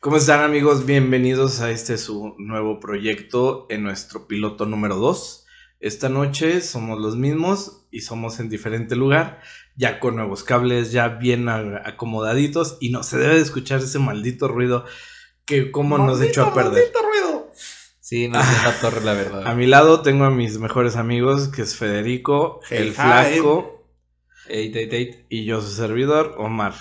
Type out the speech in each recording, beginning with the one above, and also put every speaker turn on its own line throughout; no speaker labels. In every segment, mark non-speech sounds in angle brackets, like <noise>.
¿Cómo están amigos? Bienvenidos a este su nuevo proyecto en nuestro piloto número 2. Esta noche somos los mismos y somos en diferente lugar, ya con nuevos cables, ya bien acomodaditos y no se debe de escuchar ese maldito ruido que como nos echó a perder.
Maldito ruido.
Sí, no es la torre, la verdad.
A mi lado tengo a mis mejores amigos, que es Federico,
Hey,
el
hi.
flaco
Eight, eight, eight.
y yo su servidor, Omar.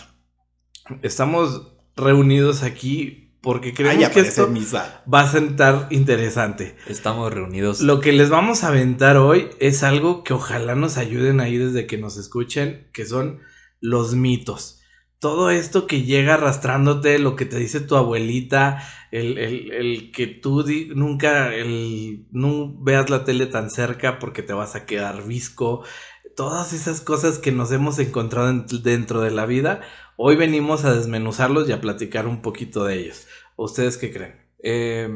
Estamos reunidos aquí porque creemos que esto
misa.
va a sentar interesante.
Estamos reunidos.
Lo que les vamos a aventar hoy es algo que ojalá nos ayuden ahí desde que nos escuchen, que son los mitos. Todo esto que llega arrastrándote, lo que te dice tu abuelita, el, el- el que tú di- nunca el, no veas la tele tan cerca porque te vas a quedar visco, todas esas cosas que nos hemos encontrado en- dentro de la vida, hoy venimos a desmenuzarlos y a platicar un poquito de ellos. ¿Ustedes qué creen?
Eh,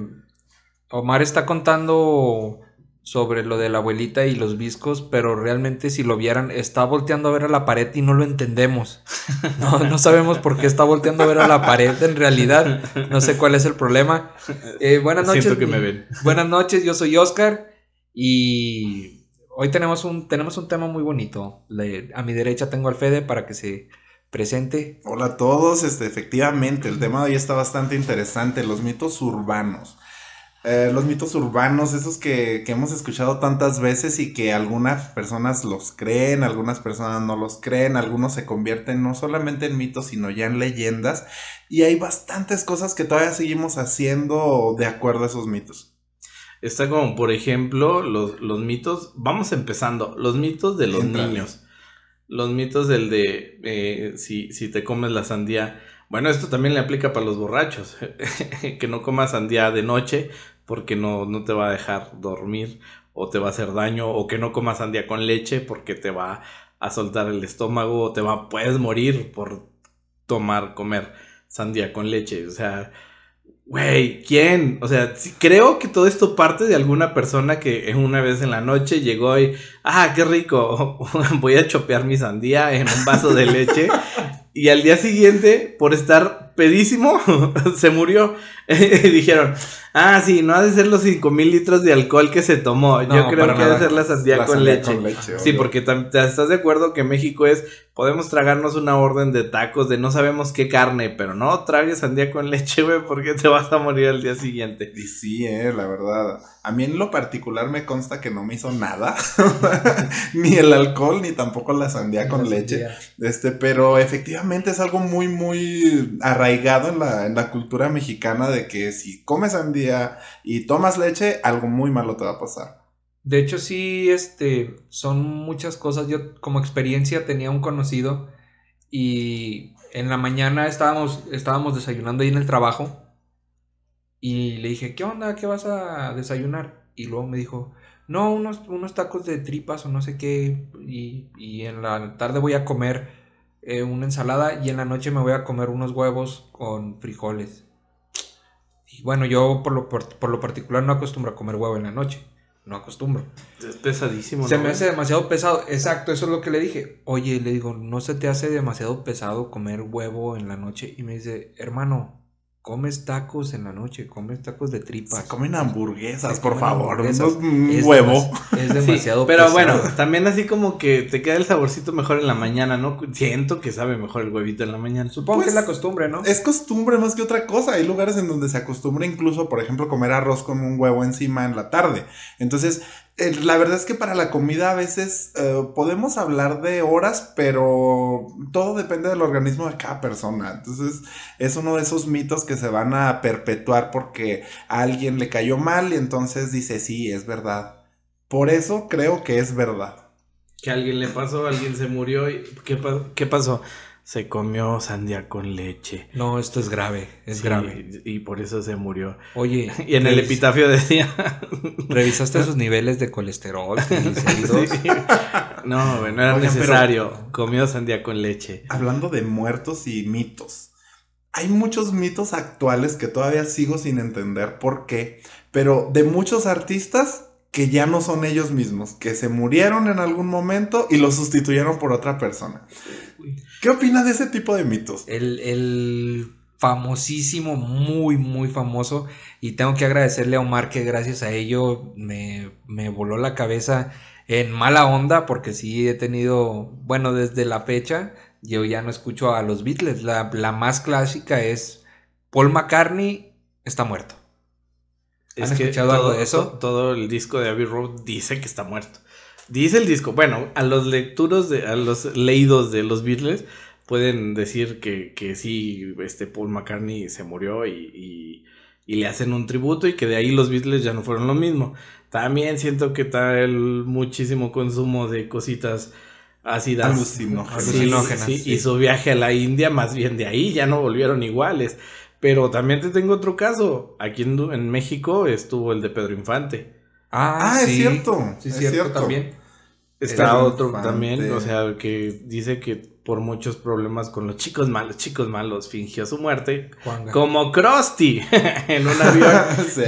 Omar está contando sobre lo de la abuelita y los viscos, pero realmente si lo vieran, está volteando a ver a la pared y no lo entendemos. No, no sabemos por qué está volteando a ver a la pared en realidad. No sé cuál es el problema. Eh, buenas noches.
Siento que me ven.
Buenas noches, yo soy Oscar y hoy tenemos un, tenemos un tema muy bonito. Le- a mi derecha tengo al Fede para que se presente.
Hola a todos, este, efectivamente, el tema de hoy está bastante interesante, los mitos urbanos. Eh, los mitos urbanos, esos que, que hemos escuchado tantas veces y que algunas personas los creen, algunas personas no los creen, algunos se convierten no solamente en mitos, sino ya en leyendas. Y hay bastantes cosas que todavía seguimos haciendo de acuerdo a esos mitos.
Está como, por ejemplo, los, los mitos. Vamos empezando. Los mitos de los niños. Los mitos del de eh, si, si te comes la sandía. Bueno, esto también le aplica para los borrachos. <laughs> que no comas sandía de noche porque no, no te va a dejar dormir o te va a hacer daño. O que no comas sandía con leche porque te va a soltar el estómago o te va, puedes morir por tomar, comer sandía con leche. O sea, Güey, ¿quién? O sea, sí, creo que todo esto parte de alguna persona que una vez en la noche llegó y, ah, qué rico, <laughs> voy a chopear mi sandía en un vaso de leche. <laughs> Y al día siguiente, por estar pedísimo, <laughs> se murió. <laughs> Dijeron, ah, sí, no ha de ser los 5 mil litros de alcohol que se tomó. Yo creo que ha de ser la sandía
La
con
sandía
leche.
con leche,
Sí,
obvio.
porque estás de acuerdo que México es, podemos tragarnos una orden de tacos de no sabemos qué carne, pero no tragues sandía con leche, güey, porque te vas a morir al día siguiente.
Y sí, eh, la verdad. A mí en lo particular me consta que no me hizo nada. <laughs> ni el alcohol, ni tampoco la sandía con leche. Este, pero efectivamente es algo muy, muy arraigado en la, en la cultura mexicana de que si comes sandía y tomas leche, algo muy malo te va a pasar.
De hecho, sí, este, son muchas cosas. Yo como experiencia tenía un conocido y en la mañana estábamos, estábamos desayunando ahí en el trabajo y le dije, ¿qué onda? ¿Qué vas a desayunar? Y luego me dijo, no, unos, unos tacos de tripas o no sé qué y, y en la tarde voy a comer eh, una ensalada y en la noche me voy a comer unos huevos con frijoles. Y bueno, yo por lo, por, por lo particular no acostumbro a comer huevo en la noche. No acostumbro.
Es pesadísimo,
Se
¿no,
me hace demasiado pesado. Exacto, eso es lo que le dije. Oye, le digo, ¿no se te hace demasiado pesado comer huevo en la noche? Y me dice, hermano, comes tacos en la noche, comes tacos de tripas.
Se comen hamburguesas,
Se
por
comen
favor.
hamburguesas.
un
Es
huevo.
demas- Es
Sí,
demasiado
pero
pesado.
bueno, también así como que te queda el saborcito mejor en la mañana, ¿no? Siento que sabe mejor el huevito en la mañana.
Supongo
Pues,
que es la costumbre, ¿no?
Es costumbre más que otra cosa. Hay lugares en donde se acostumbra incluso, por ejemplo, comer arroz con un huevo encima en la tarde. Entonces, la verdad es que para la comida a veces eh, podemos hablar de horas, pero todo depende del organismo de cada persona. Entonces, es uno de esos mitos que se van a perpetuar porque a alguien le cayó mal y entonces dice, sí, es verdad. Por eso creo que es verdad.
Que a alguien le pasó, alguien se murió y ¿qué, qué pasó? Se comió sandía con leche.
No, esto es grave, es
Sí,
grave.
Y por eso se murió.
Oye, <laughs>
Y en el
revis-
epitafio decía.
¿revisaste <laughs> sus niveles de colesterol?
Sí. No, güey, no era
pero-
necesario. Comió sandía con leche.
Hablando de muertos y mitos. Hay muchos mitos actuales que todavía sigo sin entender por qué, pero de muchos artistas que ya no son ellos mismos, que se murieron en algún momento y los sustituyeron por otra persona. ¿Qué opinas de ese tipo de mitos?
El, el famosísimo, muy, muy famoso. Y tengo que agradecerle a Omar que gracias a ello me, me voló la cabeza en mala onda, porque sí he tenido, bueno, desde la fecha, yo ya no escucho a los Beatles. La, la más clásica es Paul McCartney está muerto.
Es
¿Han
que
escuchado
todo,
algo de eso?
to- Todo el disco de Abbey Road dice que está muerto. Dice el disco. Bueno, a los lecturos de, a los leídos de los Beatles pueden decir que, que sí, este Paul McCartney se murió y, y- y le hacen un tributo y que de ahí los Beatles ya no fueron lo mismo. También siento que está el muchísimo consumo de cositas ácidas.
Alucinógenas.
Sí,
Alucinógenas,
sí,
sí.
Y su viaje a la India, más bien de ahí, ya no volvieron iguales. Pero también te tengo otro caso. Aquí en, en México estuvo el de Pedro Infante.
Ah, es cierto,
Sí,
es
cierto,
cierto.
también.
Está otro
Infante.
también, o sea, que dice que por muchos problemas con los chicos malos, chicos malos, fingió su muerte.
Juanga.
Como Krusty <laughs> en un avión. <laughs>
Sí.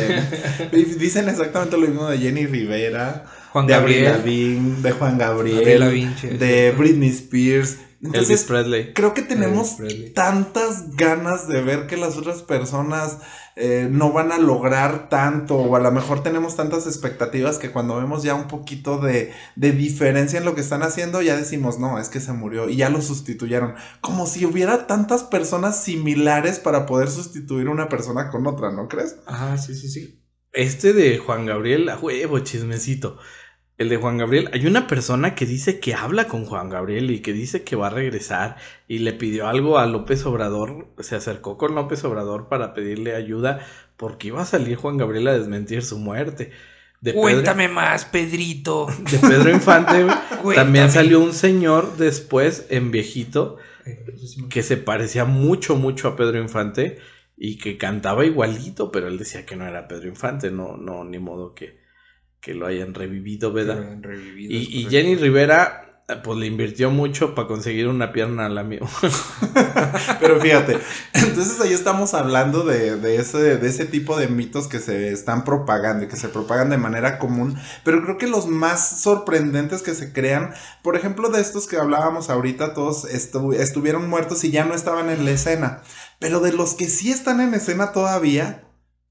Dicen exactamente lo mismo de Jenny Rivera,
Juan
de
Gabriel.
Lavigne, de Juan Gabriel, de. Britney Spears.
Elvis Presley.
creo que tenemos tantas ganas de ver que las otras personas eh, no van a lograr tanto o a lo mejor tenemos tantas expectativas que cuando vemos ya un poquito de, de diferencia en lo que están haciendo ya decimos no, es que se murió y ya lo sustituyeron. Como si hubiera tantas personas similares para poder sustituir una persona con otra, ¿no crees?
Ajá, sí, sí, sí.
Este de Juan Gabriel, a huevo, chismecito. El de Juan Gabriel, hay una persona que dice que habla con Juan Gabriel y que dice que va a regresar y le pidió algo a López Obrador, se acercó con López Obrador para pedirle ayuda porque iba a salir Juan Gabriel a desmentir su muerte. De Pedro,
Cuéntame más, Pedrito. <laughs>
de Pedro Infante también salió un señor después en viejito
Eh, me-
que se parecía mucho, mucho a Pedro Infante y que cantaba igualito, pero él decía que no era Pedro Infante, no, no, ni modo que, que lo hayan revivido,
que lo
¿verdad?
han revivido,
Y. Jenny Rivera, pues le invirtió mucho para conseguir una pierna al amigo. <laughs>
Pero fíjate, entonces ahí estamos hablando de, de ese, de ese tipo de mitos que se están propagando y que se propagan de manera común, pero creo que los más sorprendentes que se crean, por ejemplo, de estos que hablábamos ahorita, todos estu- estuvieron muertos y ya no estaban en la escena, pero de los que sí están en escena todavía,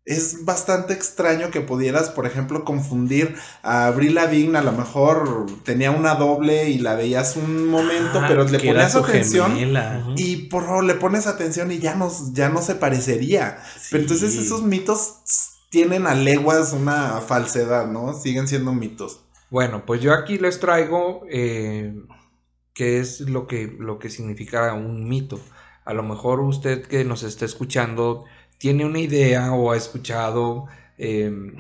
es bastante extraño que pudieras, por ejemplo, confundir a Avril Lavigne, a lo mejor tenía una doble y la veías un momento,
Ah,
pero le ponías atención
gemela.
Y por favor, le pones atención y ya no, ya no se parecería. Pero entonces esos mitos tienen a leguas una falsedad, ¿no? Siguen siendo mitos.
Bueno, pues yo aquí les traigo eh, qué es lo que, lo que significa un mito. A lo mejor usted que nos está escuchando tiene una idea o ha escuchado eh,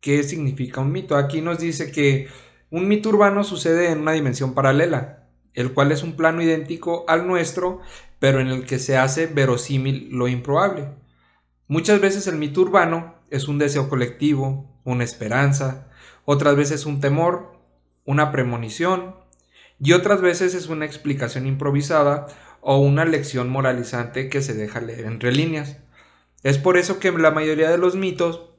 qué significa un mito. Aquí nos dice que un mito urbano sucede en una dimensión paralela, el cual es un plano idéntico al nuestro, pero en el que se hace verosímil lo improbable. Muchas veces el mito urbano es un deseo colectivo, una esperanza, otras veces un temor, una premonición, y otras veces es una explicación improvisada o una lección moralizante que se deja leer entre líneas. Es por eso que la mayoría de los mitos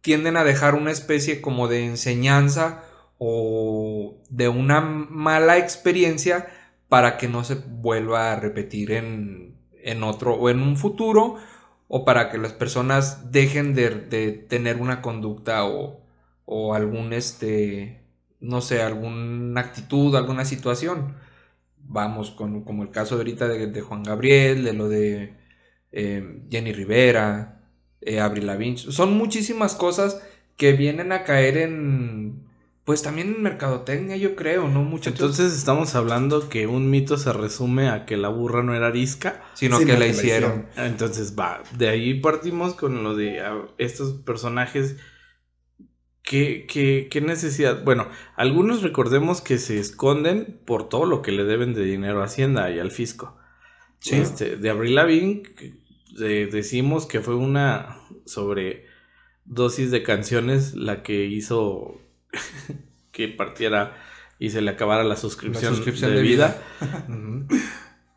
tienden a dejar una especie como de enseñanza o de una mala experiencia para que no se vuelva a repetir en, en otro o en un futuro o para que las personas dejen de, de tener una conducta o, o algún este no sé alguna actitud alguna situación. Vamos con como el caso de ahorita de, de Juan Gabriel de lo de eh, Jenny Rivera eh, Avril Lavigne son muchísimas cosas que vienen a caer en pues también en mercadotecnia yo creo no muchachos
Entonces estamos hablando que un mito se resume a que la burra no era arisca.
sino
Sino
que la
que la
hicieron
Entonces va, de ahí partimos con lo de ah, estos personajes. ¿Qué, qué, qué necesidad? Bueno, algunos recordemos que se esconden por todo lo que le deben de dinero a Hacienda y al fisco.
Sí.
Este, de Avril Lavigne de- decimos que fue una sobre dosis de canciones la que hizo <laughs> que partiera y se le acabara la suscripción,
La suscripción
de,
de
vida. <laughs> <laughs>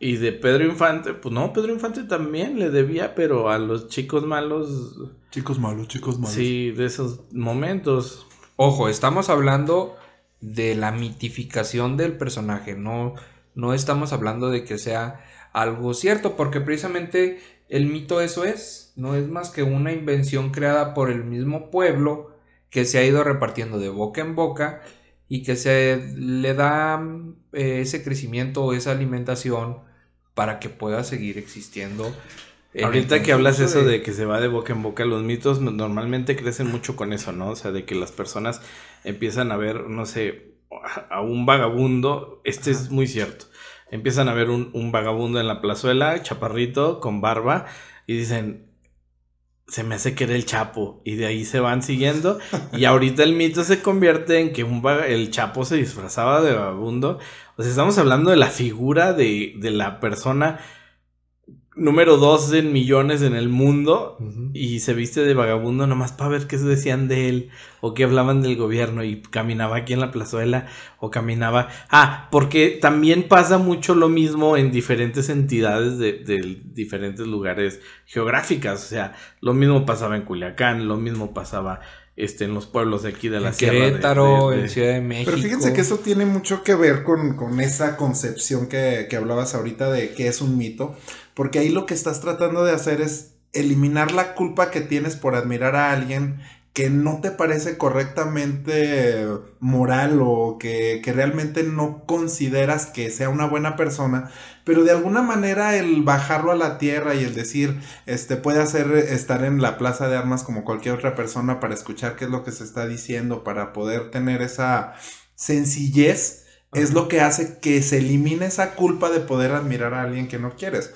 Y de Pedro Infante, pues no, Pedro Infante también le debía, pero a los chicos malos,
Chicos malos, chicos malos.
sí, de esos momentos.
Ojo, estamos hablando de la mitificación del personaje, no, no estamos hablando de que sea algo cierto, porque precisamente el mito eso es, no es más que una invención creada por el mismo pueblo que se ha ido repartiendo de boca en boca y que se le da eh, ese crecimiento o esa alimentación para que pueda seguir existiendo.
Ahorita que hablas eso de... que se va de boca en boca, los mitos normalmente crecen mucho con eso, ¿no? O sea, de que las personas empiezan a ver, no sé, a un vagabundo, este es muy cierto, empiezan a ver un, un vagabundo en la plazuela, chaparrito, con barba, y dicen, se me hace que era el Chapo y de ahí se van siguiendo <laughs> y ahorita el mito se convierte en que un el Chapo se disfrazaba de vagabundo. O sea, estamos hablando de la figura de, de la persona número dos en millones en el mundo y se viste de vagabundo nomás para ver qué se decían de él o qué hablaban del gobierno y caminaba aquí en la plazuela o caminaba... Ah, porque también pasa mucho lo mismo en diferentes entidades de, diferentes lugares geográficas, o sea, lo mismo pasaba en Culiacán, lo mismo pasaba este, en los pueblos de aquí de la
en Querétaro, en Ciudad de México.
Pero fíjense que eso tiene mucho que ver con, con esa concepción que, que, hablabas ahorita de qué es un mito. Porque ahí lo que estás tratando de hacer es eliminar la culpa que tienes por admirar a alguien que no te parece correctamente moral o que, que, realmente no consideras que sea una buena persona, pero de alguna manera el bajarlo a la tierra y el decir, este, puede hacer estar en la plaza de armas como cualquier otra persona para escuchar qué es lo que se está diciendo, para poder tener esa sencillez, es lo que hace que se elimine esa culpa de poder admirar a alguien que no quieres.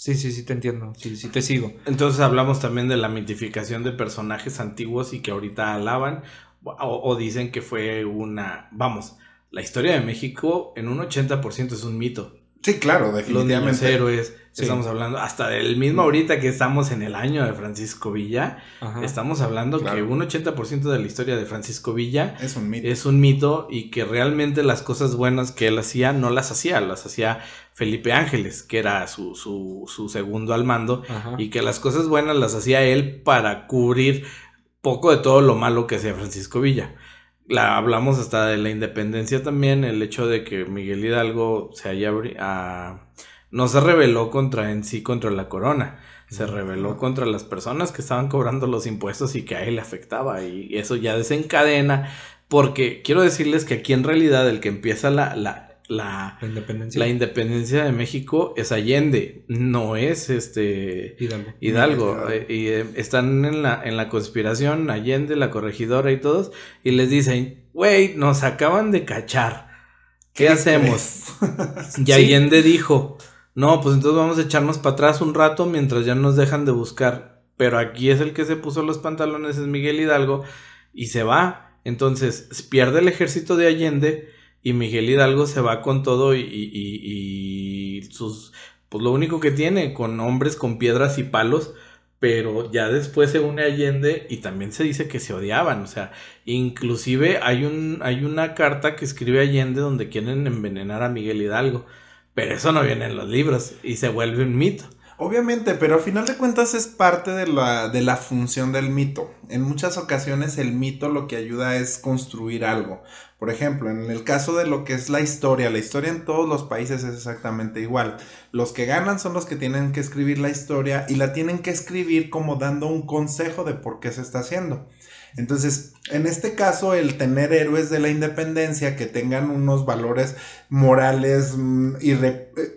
Sí, sí, sí, te entiendo. Sí, sí, te sigo.
Entonces hablamos también de la mitificación de personajes antiguos y que ahorita alaban o, dicen que fue una. Vamos, la historia de México en un 80% es un mito.
Sí, claro, definitivamente.
Los héroes, estamos hablando, hasta del mismo ahorita que estamos en el año de Francisco Villa, estamos hablando que un 80% de la historia de Francisco Villa
es un, mito.
es un mito y que realmente las cosas buenas que él hacía no las hacía, las hacía Felipe Ángeles, que era su, su, su segundo al mando, y que las cosas buenas las hacía él para cubrir poco de todo lo malo que hacía Francisco Villa la hablamos hasta de la independencia también, el hecho de que Miguel Hidalgo se haya ah, no se rebeló contra en sí contra la corona, se rebeló contra las personas que estaban cobrando los impuestos y que a él le afectaba y eso ya desencadena porque quiero decirles que aquí en realidad el que empieza la, la la,
independencia.
la, independencia. de México es Allende, no es este
Hidalgo.
Hidalgo. Eh, y eh, están en la, en la conspiración, Allende, la corregidora y todos, y les dicen, güey, nos acaban de cachar. ¿Qué, hacemos? y <laughs> Allende dijo, no, pues entonces vamos a echarnos para atrás un rato mientras ya nos dejan de buscar. Pero aquí es el que se puso los pantalones, es Miguel Hidalgo, y se va. Entonces pierde el ejército de Allende y Miguel Hidalgo se va con todo y, y, sus... Pues lo único que tiene, con hombres con piedras y palos, pero ya después se une Allende y también se dice que se odiaban, o sea, inclusive hay, un, hay una carta que escribe Allende donde quieren envenenar a Miguel Hidalgo, pero eso no viene en los libros y se vuelve un mito.
Obviamente, pero a final de cuentas es parte de la, de la función del mito. En muchas ocasiones el mito lo que ayuda es construir algo. Por ejemplo, en el caso de lo que es la historia, la historia en todos los países es exactamente igual. Los que ganan son los que tienen que escribir la historia y la tienen que escribir como dando un consejo de por qué se está haciendo. Entonces, en este caso, el tener héroes de la independencia que tengan unos valores morales mm,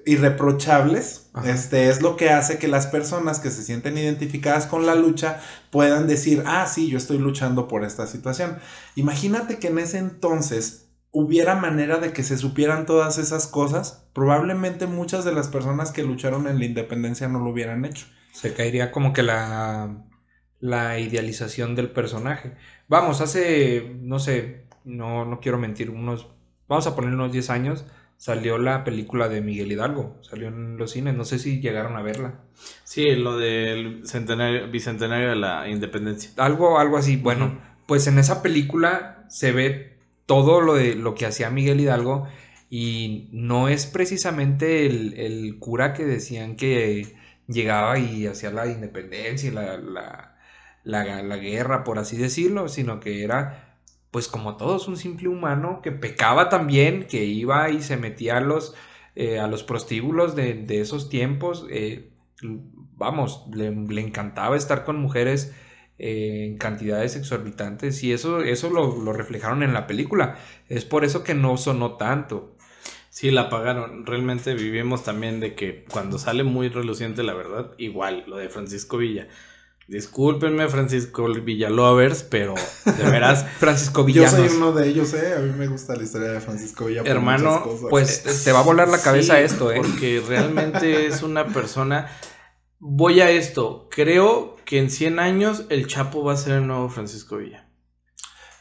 irreprochables, este es lo que hace que las personas que se sienten identificadas con la lucha puedan decir, ah, sí, yo estoy luchando por esta situación. Imagínate que en ese entonces hubiera manera de que se supieran todas esas cosas, probablemente muchas de las personas que lucharon en la independencia no lo hubieran hecho.
Se caería como que la la idealización del personaje. Vamos, hace, no sé, no, no quiero mentir, unos, vamos a poner unos 10 años, salió la película de Miguel Hidalgo, salió en los cines, no sé si llegaron a verla.
Sí, lo del centenario, bicentenario de la independencia.
Algo, algo así, bueno, pues en esa película se ve todo lo de lo que hacía Miguel Hidalgo y no es precisamente el, el cura que decían que llegaba y hacía la independencia y la la, guerra, por así decirlo, sino que era, pues como todos, un simple humano que pecaba también, que iba y se metía a los, eh, a los prostíbulos de, esos tiempos. Eh, vamos, le, encantaba estar con mujeres eh, en cantidades exorbitantes y eso, eso lo, reflejaron en la película. Es por eso que no sonó tanto.
Sí, la apagaron. Realmente vivimos también de que cuando sale muy reluciente la verdad, igual, lo de Francisco Villa. Discúlpenme, Francisco Villalovers, pero de veras, <laughs>
Francisco
Yo
Villanos.
soy uno de ellos, ¿eh? A mí me gusta la historia de Francisco Villa.
Hermano,
cosas.
Pues te va a volar la cabeza
Sí,
esto, ¿eh?
Porque <laughs> realmente es una persona. Voy a esto. Creo que en 100 años el Chapo va a ser el nuevo Francisco Villa.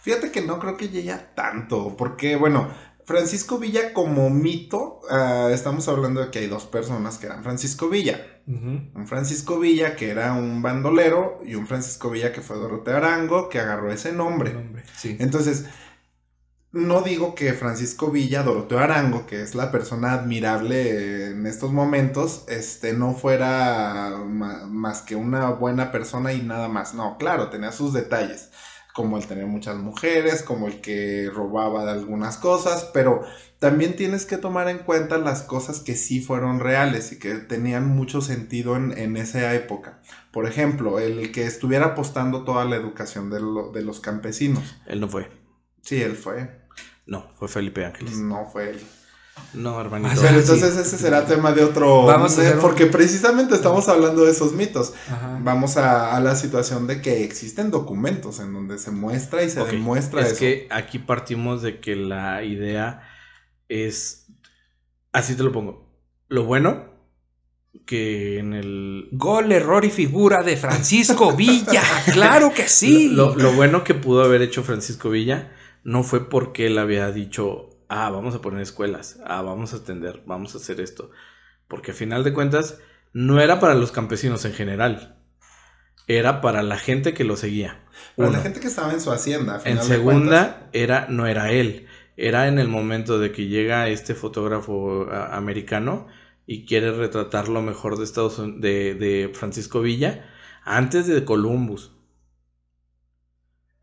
Fíjate que no creo que llegue a tanto, porque bueno, Francisco Villa como mito, ah, estamos hablando de que hay dos personas que eran Francisco Villa. Un Francisco Villa que era un bandolero y un Francisco Villa que fue Doroteo Arango que agarró ese nombre.
Sí.
Entonces, no digo que Francisco Villa, Doroteo Arango, que es la persona admirable en estos momentos, este, no fuera más que una buena persona y nada más. No, claro, tenía sus detalles, como el tener muchas mujeres, como el que robaba de algunas cosas, pero también tienes que tomar en cuenta las cosas que sí fueron reales y que tenían mucho sentido en, en esa época. Por ejemplo, el que estuviera apostando toda la educación de, lo- de los campesinos.
Él no fue.
Sí, él fue.
No, fue Felipe Ángeles.
No fue él.
No, hermanito.
Ah,
Pero
sí.
entonces ese será tema de otro.
Vamos a
de-
hacer un-
Porque precisamente estamos hablando de esos mitos.
Ajá.
Vamos a, a la situación de que existen documentos en donde se muestra y se demuestra
es
eso.
que aquí partimos de que la idea es. Así te lo pongo. Lo bueno, que en el.
Gol, error y figura de Francisco <laughs> Villa. claro que sí.
Lo, lo bueno que pudo haber hecho Francisco Villa no fue porque él había dicho, ah, vamos a poner escuelas, ah, vamos a atender, vamos a hacer esto. Porque a final de cuentas, no era para los campesinos en general, era para la gente que lo seguía.
Para
Uno.
la gente que estaba en su hacienda. a
En
de
segunda, era, no era él, era en el momento de que llega este fotógrafo a- americano y quiere retratar lo mejor de Estados de, de Francisco Villa antes de Columbus.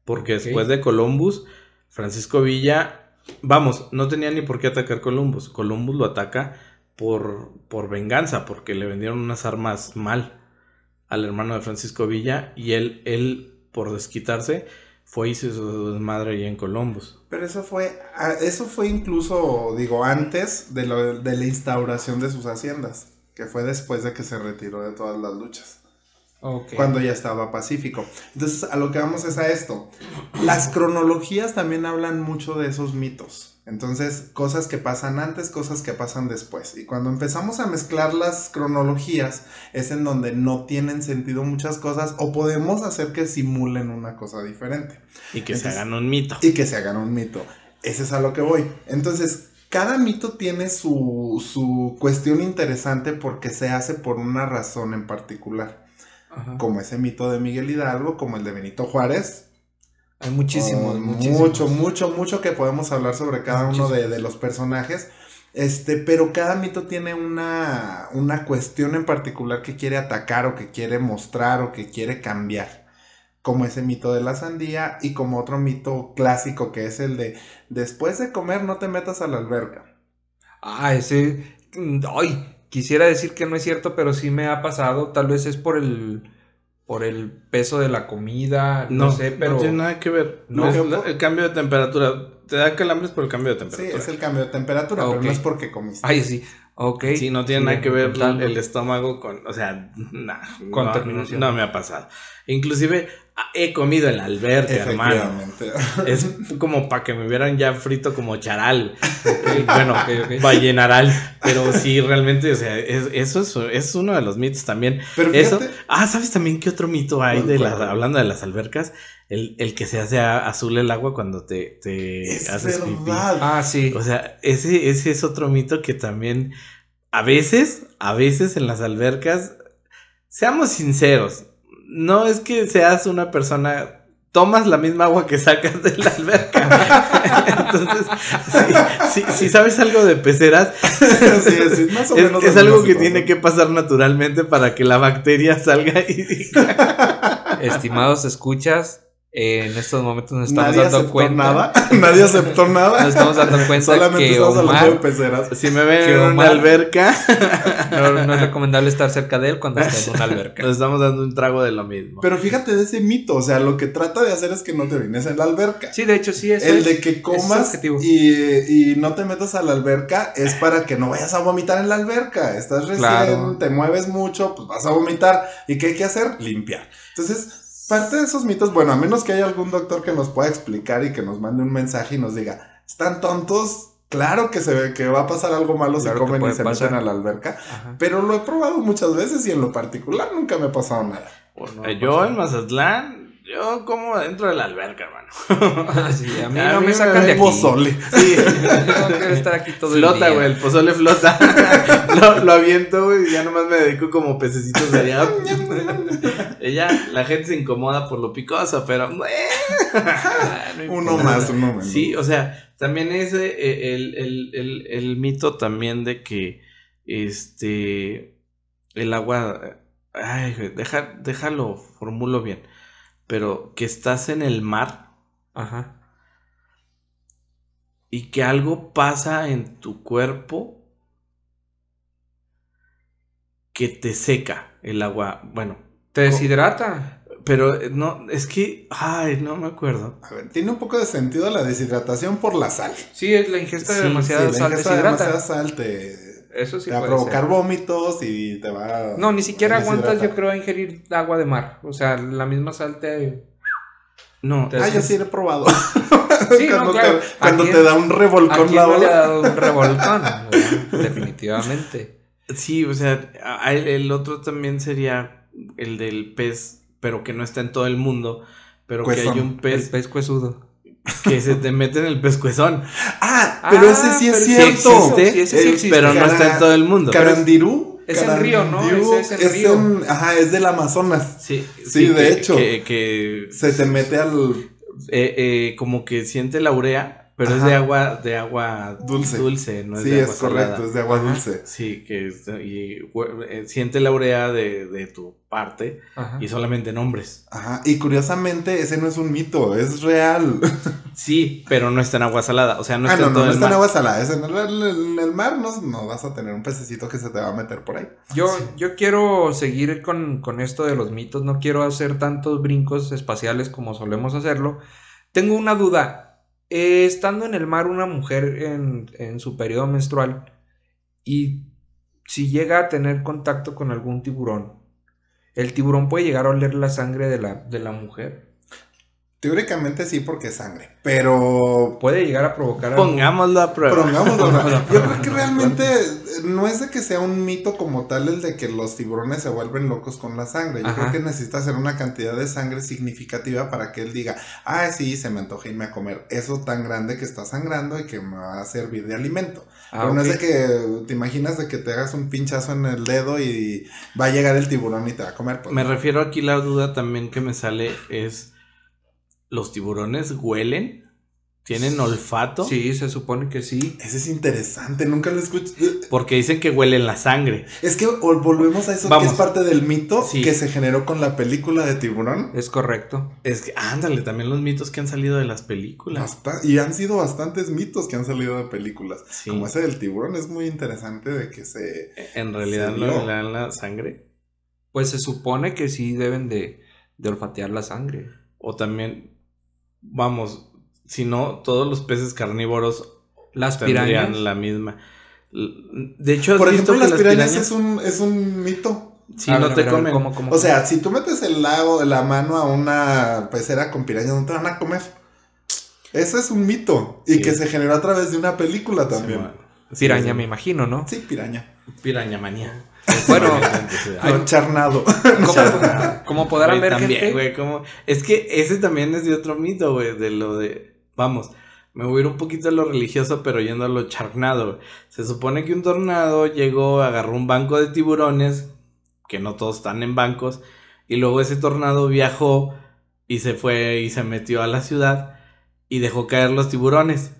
Porque después de Columbus, Francisco Villa, vamos, no tenía ni por qué atacar Columbus. Columbus lo ataca por, por venganza, porque le vendieron unas armas mal al hermano de Francisco Villa y él, él por desquitarse, fue y se su desmadre allá en Columbus.
Pero eso fue, ah, eso fue incluso, digo, antes de, lo- de la instauración de sus haciendas, que fue después de que se retiró de todas las luchas. Cuando ya estaba pacífico. Entonces, a lo que vamos es a esto. Las cronologías también hablan mucho de esos mitos. Entonces, cosas que pasan antes, cosas que pasan después. Y cuando empezamos a mezclar las cronologías, es en donde no tienen sentido muchas cosas o podemos hacer que simulen una cosa diferente
Y que se hagan un mito.
y que se hagan un mito. Ese es a lo que voy. Entonces, cada mito tiene su, su cuestión interesante porque se hace por una razón en particular
Ajá.
como ese mito de Miguel Hidalgo, como el de Benito Juárez.
Hay muchísimos,
Oh,
muchísimos.
Mucho, mucho, mucho que podemos hablar sobre cada uno de, de los personajes. Este, pero cada mito tiene una, una cuestión en particular que quiere atacar o que quiere mostrar o que quiere cambiar. Como ese mito de la sandía y como otro mito clásico que es el de después de comer no te metas a la alberca.
Ah, ese. mm, Ay, quisiera decir que no es cierto, pero sí me ha pasado. Tal vez es por el. Por el peso de la comida. No, sé, pero.
No tiene nada que ver.
No.
Es la- el cambio de temperatura. Te da calambres por el cambio de
Sí,
temperatura.
es el cambio de temperatura,
Ah,
pero no es porque comiste.
Ay, sí. Ok.
Sí, no tiene
Sí,
nada que ver el estómago con, o sea, nah, no,
Contaminación.
no me ha pasado. Inclusive ah, he comido en la alberca, hermano. Es como para que me hubieran ya frito como charal. <laughs> Bueno,
Ok, ok.
ballenaral. Pero sí, realmente, o sea, es- eso es, es uno de los mitos también.
Pero
Eso.
fíjate,
Ah, ¿sabes también qué otro mito hay
¿Cuál,
de las, hablando de las albercas? El, el que se hace azul el agua cuando te, te
es
haces pipí.
Ah, sí.
O sea, ese, ese es otro mito que también a veces, a veces en las albercas, seamos sinceros, no es que seas una persona, tomas la misma agua que sacas de la alberca. <laughs> Entonces, si, si- si sabes algo de peceras,
Sí, sí, más o
es,
menos
es algo que tiene que pasar naturalmente para que la bacteria salga y... <laughs>
Estimados escuchas, En estos momentos nos estamos
Nadie
dando cuenta.
nada. <laughs> Nadie aceptó nada.
Nos estamos dando cuenta
Solamente
que
estamos hablando de
Omar
peceras.
Si me ven
Que
en una alberca, <laughs>
no, no es recomendable estar cerca de él cuando está en una alberca.
nos estamos dando un trago de lo mismo.
Pero fíjate de ese mito. O sea, lo que trata de hacer es que no te orines en la alberca.
Sí, de hecho, sí, eso
el
es.
de que comas y, y no te metas a la alberca es para que no vayas a vomitar en la alberca. Estás recién,
Claro.
te mueves mucho, pues vas a vomitar. ¿Y qué hay que hacer? Limpiar. Entonces, parte de esos mitos, bueno, a menos que haya algún doctor que nos pueda explicar y que nos mande un mensaje y nos diga, ¿están tontos? Claro que se ve que va a pasar algo malo
Claro
si
que
comen y se
pasar.
meten a la alberca.
Ajá.
Pero lo he probado muchas veces y en lo particular nunca me ha pasado nada.
Eh, yo en Mazatlán, yo como dentro de la alberca, hermano.
Sí, a mí <laughs>
A
no
mí
me
me
sacan de aquí.
Pozole.
Sí, <laughs>
Yo quiero estar aquí todo el
flota,
día.
güey, el pozole flota. <laughs> lo, lo aviento, güey, y ya nomás me dedico como pececitos de allá. Ella, la gente se incomoda por lo picoso, pero...
Ah, no
Uno más, uno menos.
Sí, o sea, también ese, eh, el, el, el, el mito también de que, este, el agua, ay, güey, deja, déjalo, formulo bien, pero que estás en el mar
Ajá.
y que algo pasa en tu cuerpo que te seca el agua, bueno,
Te deshidrata.
pero eh, no, es que, ay, no me acuerdo.
A ver, tiene un poco de sentido la deshidratación por la sal.
Sí, es la ingesta de
Sí,
demasiada
Sí, la
sal
ingesta de
deshidrata.
demasiada sal te,
Eso sí
te va a provocar
ser.
vómitos y te va a-
No, ni siquiera aguantas, yo creo, a ingerir agua de mar. O sea, la misma sal te...
No,
Te-
Ah, yo sí lo he probado. <laughs>
Sí, no, <laughs>
cuando
claro.
te, cuando
¿A
te
quién-
da un
¿A
revolcón la
no le ha
ola.
dado un revolcón? <laughs> Definitivamente.
Sí, o sea, el, el otro también sería el del pez, pero que no está en todo el mundo, pero que hay un
El
pez
pez cuesudo.
Que se te mete en el pescuezón.
Ah, pero
Ah,
ese sí es
sí
cierto.
existe,
Sí, ese sí existe.
pero no está en todo el mundo.
Carandirú.
Es en río, ¿no? Ese es en río.
en- ajá, es del Amazonas.
Sí,
Sí, de
que-
hecho.
Que, que,
Se te mete al.
eh, eh, como que siente la urea, pero es
Ajá.
de agua, de agua
Dulce.
dulce, no es
sí,
de
es
agua
correcto,
salada.
es de agua
Ajá.
dulce.
Sí, que es- y, eh, siente la urea de, de tu parte
Ajá.
y solamente en hombres.
Ajá, y curiosamente ese no es un mito, es real. <laughs>
Sí, pero no está en agua salada, o sea, no
ah,
está
no,
en
no,
todo
no
el
está en
mar.
agua salada, es en el, en el mar no, no vas a tener un pececito que se te va a meter por ahí.
Yo, yo quiero seguir con, con esto de los mitos, no quiero hacer tantos brincos espaciales como solemos hacerlo. Tengo una duda. Eh, estando en el mar una mujer en, en su periodo menstrual y si llega a tener contacto con algún tiburón, ¿el tiburón puede llegar a oler la sangre de la, de la mujer?
Teóricamente sí porque es sangre, pero
¿Puede llegar a provocar
Pongámoslo a prueba.
Pongámoslo,
a
Yo
prueba.
creo que realmente no es de que sea un mito como tal el de que los tiburones se vuelven locos con la sangre. Yo
Ajá.
creo que necesita ser una cantidad de sangre significativa para que él diga, ah, sí, se me antoja irme a comer eso tan grande que está sangrando y que me va a servir de alimento.
Ah,
Pero no es de que te imaginas de que te hagas un pinchazo en el dedo y va a llegar el tiburón y te va a comer. Pues,
Me
no.
refiero aquí la duda también que me sale es los tiburones huelen, tienen olfato,
Sí, se supone que sí.
Ese es interesante, nunca lo escuché.
porque dicen que huelen la sangre.
Es que volvemos a eso
Vamos.
que es parte del mito
Sí.
que se generó con la película de tiburón.
Es correcto.
Es que ándale, también los mitos que han salido de las películas.
Basta- y han sido bastantes mitos que han salido de películas.
Sí.
Como ese del tiburón es muy interesante de que se...
En realidad
Se
no
vio.
le dan la sangre.
Pues se supone que sí deben de, de olfatear la sangre.
O también, vamos, si no, todos los peces carnívoros
Las
tendrían
pirañas.
la misma. De hecho, ¿has
Por ejemplo,
que
las pirañas, es, un, es un mito.
Sí, no
ver, a
te
ver,
comen.
¿cómo, cómo,
O sea, si tú metes el lago, la mano a una pecera con pirañas, no te van a comer. Eso es un mito. Y
Sí.
que se generó a través de una película
Sí,
también.
bueno.
Piraña,
sí.
me imagino, ¿no?
Sí, piraña.
Piraña manía.
Bueno,
Ay,
No, <laughs> charnado.
Como, como podrán ver,
también,
gente.
como... Es que ese también es de otro mito, güey, de lo de... Vamos, me voy a ir un poquito a lo religioso, pero yendo a lo charnado. Se supone que un tornado llegó, agarró un banco de tiburones, que no todos están en bancos, y luego ese tornado viajó y se fue y se metió a la ciudad y dejó caer los tiburones.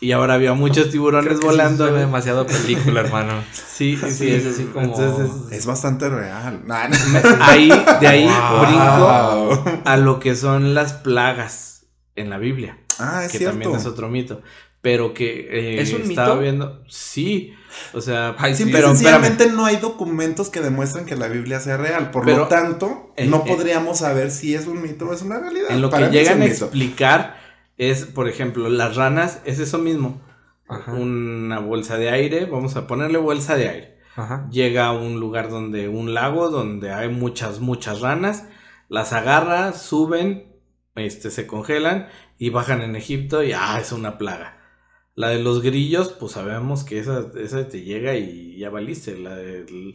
Y ahora había muchos tiburones
Creo
volando.
suena demasiado película, hermano. <laughs>
Sí, sí,
Sí, es así como-
Entonces,
Es bastante real. Nah, <laughs> nah.
ahí, de ahí
Wow.
brinco a lo que son las plagas en la Biblia,
Ah, es
que
cierto.
también es otro mito. Pero que eh,
¿Es un
estaba
mito?
viendo. Sí. O sea,
Ay, sí,
pero
sencillamente no hay documentos que demuestren que la Biblia sea real. Por
Pero,
lo tanto,
eh,
no
eh,
podríamos saber si es un mito o es una realidad.
en lo
Para
que
es
llegan a
mito.
explicar es, por ejemplo, las ranas, es eso mismo.
Ajá.
Una bolsa de aire, vamos a ponerle bolsa de aire.
Ajá.
Llega a un lugar donde, un lago donde hay muchas, muchas ranas, las agarra, suben, este, se congelan y bajan en Egipto y ah, es una plaga. La de los grillos, pues sabemos que esa, esa te llega y ya valiste. La de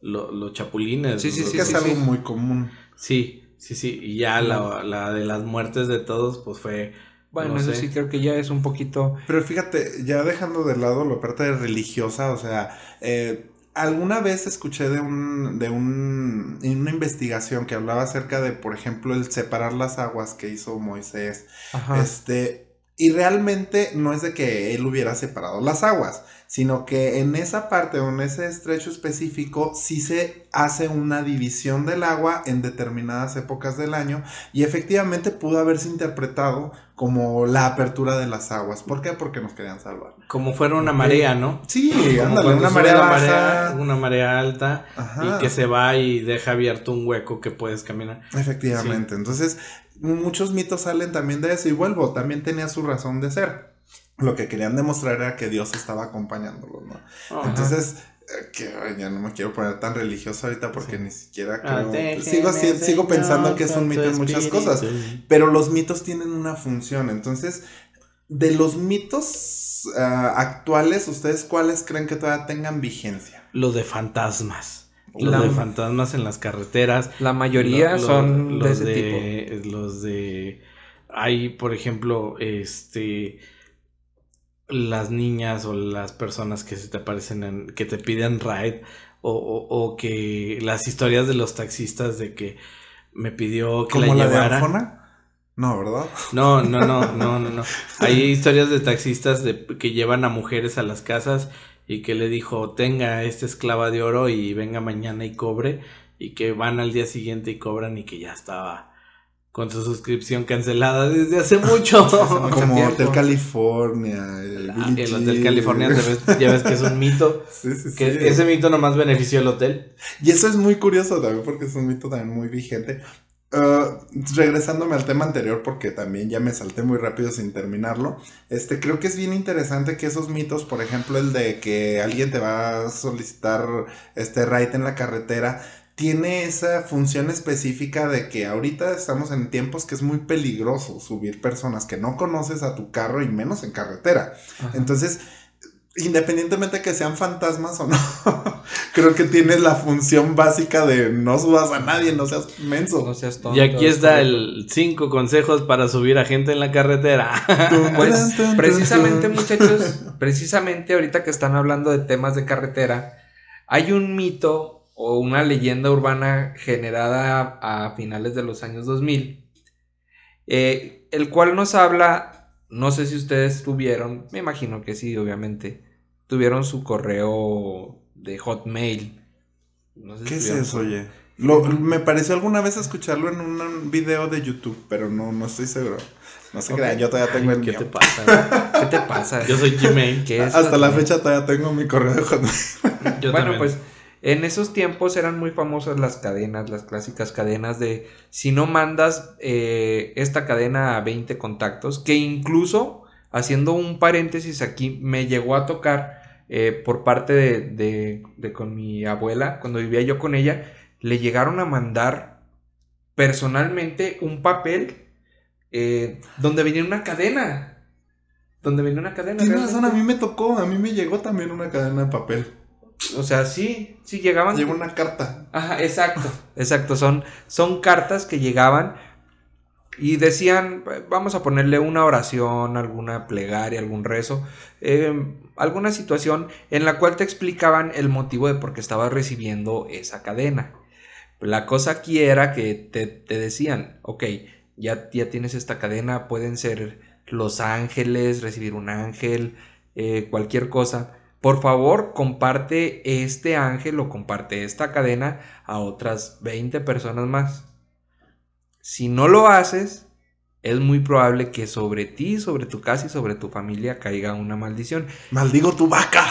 lo- los chapulines.
Sí, sí,
los-
Es
sí,
algo
sí.
muy común.
Sí, sí, sí. Y ya la, la de las muertes de todos, pues fue.
Bueno,
no
eso
sé.
sí creo que ya es un poquito.
Pero fíjate, ya dejando de lado la parte religiosa, o sea, eh, alguna vez escuché de un, de un, en una investigación que hablaba acerca de, por ejemplo, el separar las aguas que hizo Moisés.
Ajá.
Este, y realmente no es de que él hubiera separado las aguas, sino que en esa parte o en ese estrecho específico sí se hace una división del agua en determinadas épocas del año y efectivamente pudo haberse interpretado como la apertura de las aguas. ¿Por qué? Porque nos querían salvar.
Como fuera una marea, ¿no?
Sí,
Como
ándale, una marea baja.
marea, una marea alta
Ajá.
y que se va y deja abierto un hueco que puedes caminar.
Efectivamente. Entonces, muchos mitos salen también de eso. Y vuelvo, también tenía su razón de ser. Lo que querían demostrar era que Dios estaba acompañándolos, ¿no?
Ajá.
Entonces, eh, que ya no me quiero poner tan religioso ahorita porque ni siquiera
Ah,
creo.
déjeme,
sigo, si- sigo pensando que es un mito en muchas cosas. Pero los mitos tienen una función. Entonces, de los mitos ah, actuales, ¿ustedes cuáles creen que todavía tengan vigencia?
Los de fantasmas. Los
La-
de fantasmas en las carreteras.
La mayoría
Lo- lo-
son de
los
tipo.
Los de. Hay, por ejemplo, este. Las niñas o las personas que se te aparecen en. que te piden ride. O, o- o que las historias de los taxistas de que me pidió que
¿Como
la
la, de
llevara.
Arjona? No, ¿verdad?
No, no, no, no, no, no. <laughs> Hay historias de taxistas de, que llevan a mujeres a las casas y que le dijo, tenga esta esclava de oro y venga mañana y cobre. Y que van al día siguiente y cobran y que ya estaba con su suscripción cancelada desde hace <laughs> mucho.
mucho
Como
tiempo.
Hotel California. El,
Ah, el Hotel. California ya ves, ya ves que es un mito.
Sí, <laughs> sí, sí.
Que ese mito nomás benefició al hotel.
Y eso es muy curioso también porque es un mito también muy vigente. Ah, regresándome al tema anterior porque también ya me salté muy rápido sin terminarlo. Este, creo que es bien interesante que esos mitos, por ejemplo, el de que alguien te va a solicitar este ride en la carretera, tiene esa función específica de que ahorita estamos en tiempos que es muy peligroso subir personas que no conoces a tu carro y menos en carretera.
Ajá.
Entonces, independientemente que sean fantasmas o no, <laughs> creo que tiene la función básica de no subas a nadie, no seas menso.
No seas tonto,
Y aquí
es
está el cinco consejos para subir a gente en la carretera. <laughs>
Pues precisamente muchachos, <laughs> precisamente ahorita que están hablando de temas de carretera, hay un mito o una leyenda urbana generada a finales de los años 2000, eh, el cual nos habla, no sé si ustedes tuvieron, me imagino que sí, obviamente, tuvieron su correo de Hotmail. No sé si
¿Qué es eso,
su-
oye? Lo- me pareció alguna vez escucharlo en un video de YouTube, pero no, no estoy seguro. No se
Ok.
crean, yo todavía tengo el
¿Qué
mío.
te pasa?
¿Qué te pasa?
Yo soy Gmail.
¿Qué es <laughs>
Hasta la fecha todavía tengo mi correo de Hotmail.
Yo
bueno,
también.
pues en esos tiempos eran muy famosas las cadenas, las clásicas cadenas de si no mandas eh, esta cadena a 20 contactos, que incluso, haciendo un paréntesis aquí, me llegó a tocar eh, por parte de, de- de con mi abuela, cuando vivía yo con ella, le llegaron a mandar personalmente un papel eh, donde venía una cadena. Donde venía una cadena.
Tienes razón, a mí me tocó, a mí me llegó también una cadena de papel.
O sea, sí, sí llegaban.
Llegó una carta.
Ajá, exacto, <laughs> exacto. Son, son cartas que llegaban y decían, vamos a ponerle una oración, alguna plegaria, algún rezo, eh, alguna situación en la cual te explicaban el motivo de por qué estabas recibiendo esa cadena. La cosa aquí era que te, te decían, ok, ya, ya tienes esta cadena, pueden ser Los Ángeles, recibir un ángel, eh, cualquier cosa. Por favor, comparte este ángel o comparte esta cadena a otras 20 personas más. Si no lo haces, es muy probable que sobre ti, sobre tu casa y sobre tu familia caiga una maldición.
Maldigo tu vaca.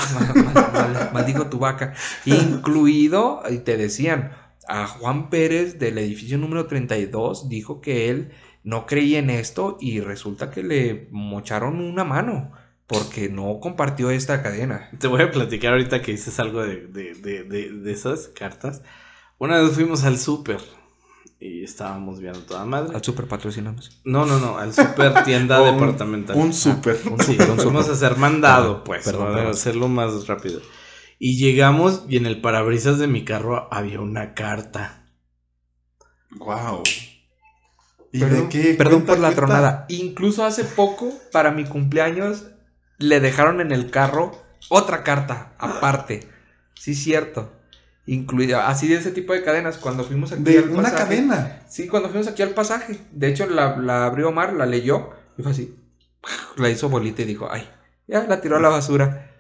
<laughs>
maldigo tu vaca. Incluido, y te decían, a Juan Pérez del edificio número 32 dijo que él no creía en esto y resulta que le mocharon una mano porque no compartió esta cadena.
Te voy a platicar ahorita que dices algo de, de esas cartas. Una vez fuimos al súper y estábamos viendo toda madre.
Al super patrocinamos.
No, no, no, al super tienda <laughs> departamental.
Un super.
un super, Fuimos a hacer mandado, pues, perdón, para hacerlo más rápido. Y llegamos y en el parabrisas de mi carro había una carta.
Wow.
¿Y perdón, de qué? Perdón por la tronada. Incluso hace poco, para mi cumpleaños, le dejaron en el carro otra carta aparte. Sí, cierto incluida, así de ese tipo de cadenas, cuando fuimos
aquí de una cadena.
Sí, cuando fuimos aquí al pasaje. De hecho, la, la abrió Omar, la leyó, y fue así, la hizo bolita y dijo, ay, ya la tiró a la basura.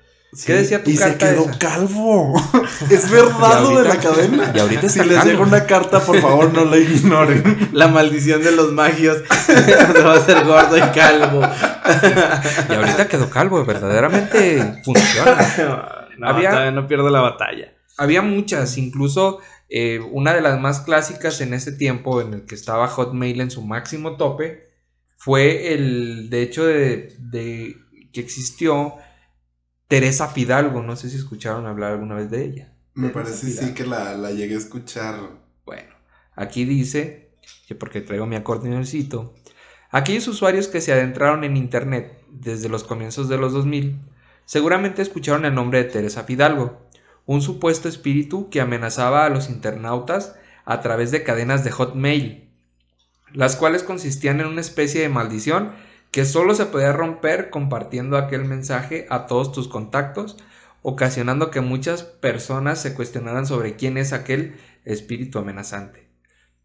¿Qué decía tu
y se quedó calvo. <laughs> es verdad lo de la cadena.
Y ahorita
si les llega una carta, por favor, no la ignoren. <laughs>
La maldición de los magios <laughs> se va a hacer gordo y calvo.
y ahorita quedó calvo, verdaderamente funciona.
No, Había... no pierde la batalla.
Había muchas, incluso eh, una de las más clásicas en ese tiempo en el que estaba Hotmail en su máximo tope fue el, de hecho, de, que existió Teresa Fidalgo. No sé si escucharon hablar alguna vez de ella.
Me parece sí que la, la, llegué a escuchar.
Bueno, aquí dice, que porque traigo mi acordeoncito, aquellos usuarios que se adentraron en Internet desde los comienzos de los 2000 seguramente escucharon el nombre de Teresa Fidalgo un supuesto espíritu que amenazaba a los internautas a través de cadenas de hotmail, las cuales consistían en una especie de maldición que solo se podía romper compartiendo aquel mensaje a todos tus contactos, ocasionando que muchas personas se cuestionaran sobre quién es aquel espíritu amenazante.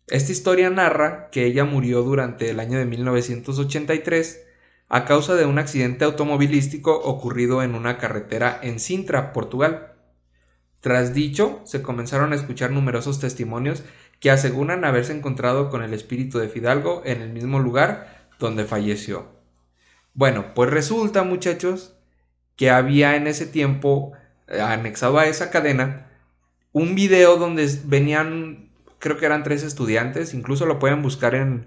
Esta historia narra que ella murió durante el año de 1983 a causa de un accidente automovilístico ocurrido en una carretera en Sintra, Portugal. Tras dicho, se comenzaron a escuchar numerosos testimonios que aseguran haberse encontrado con el espíritu de Fidalgo en el mismo lugar donde falleció. Bueno, pues resulta, muchachos, que había en ese tiempo, eh, anexado a esa cadena, un video donde venían, creo que eran tres estudiantes, incluso lo pueden buscar en,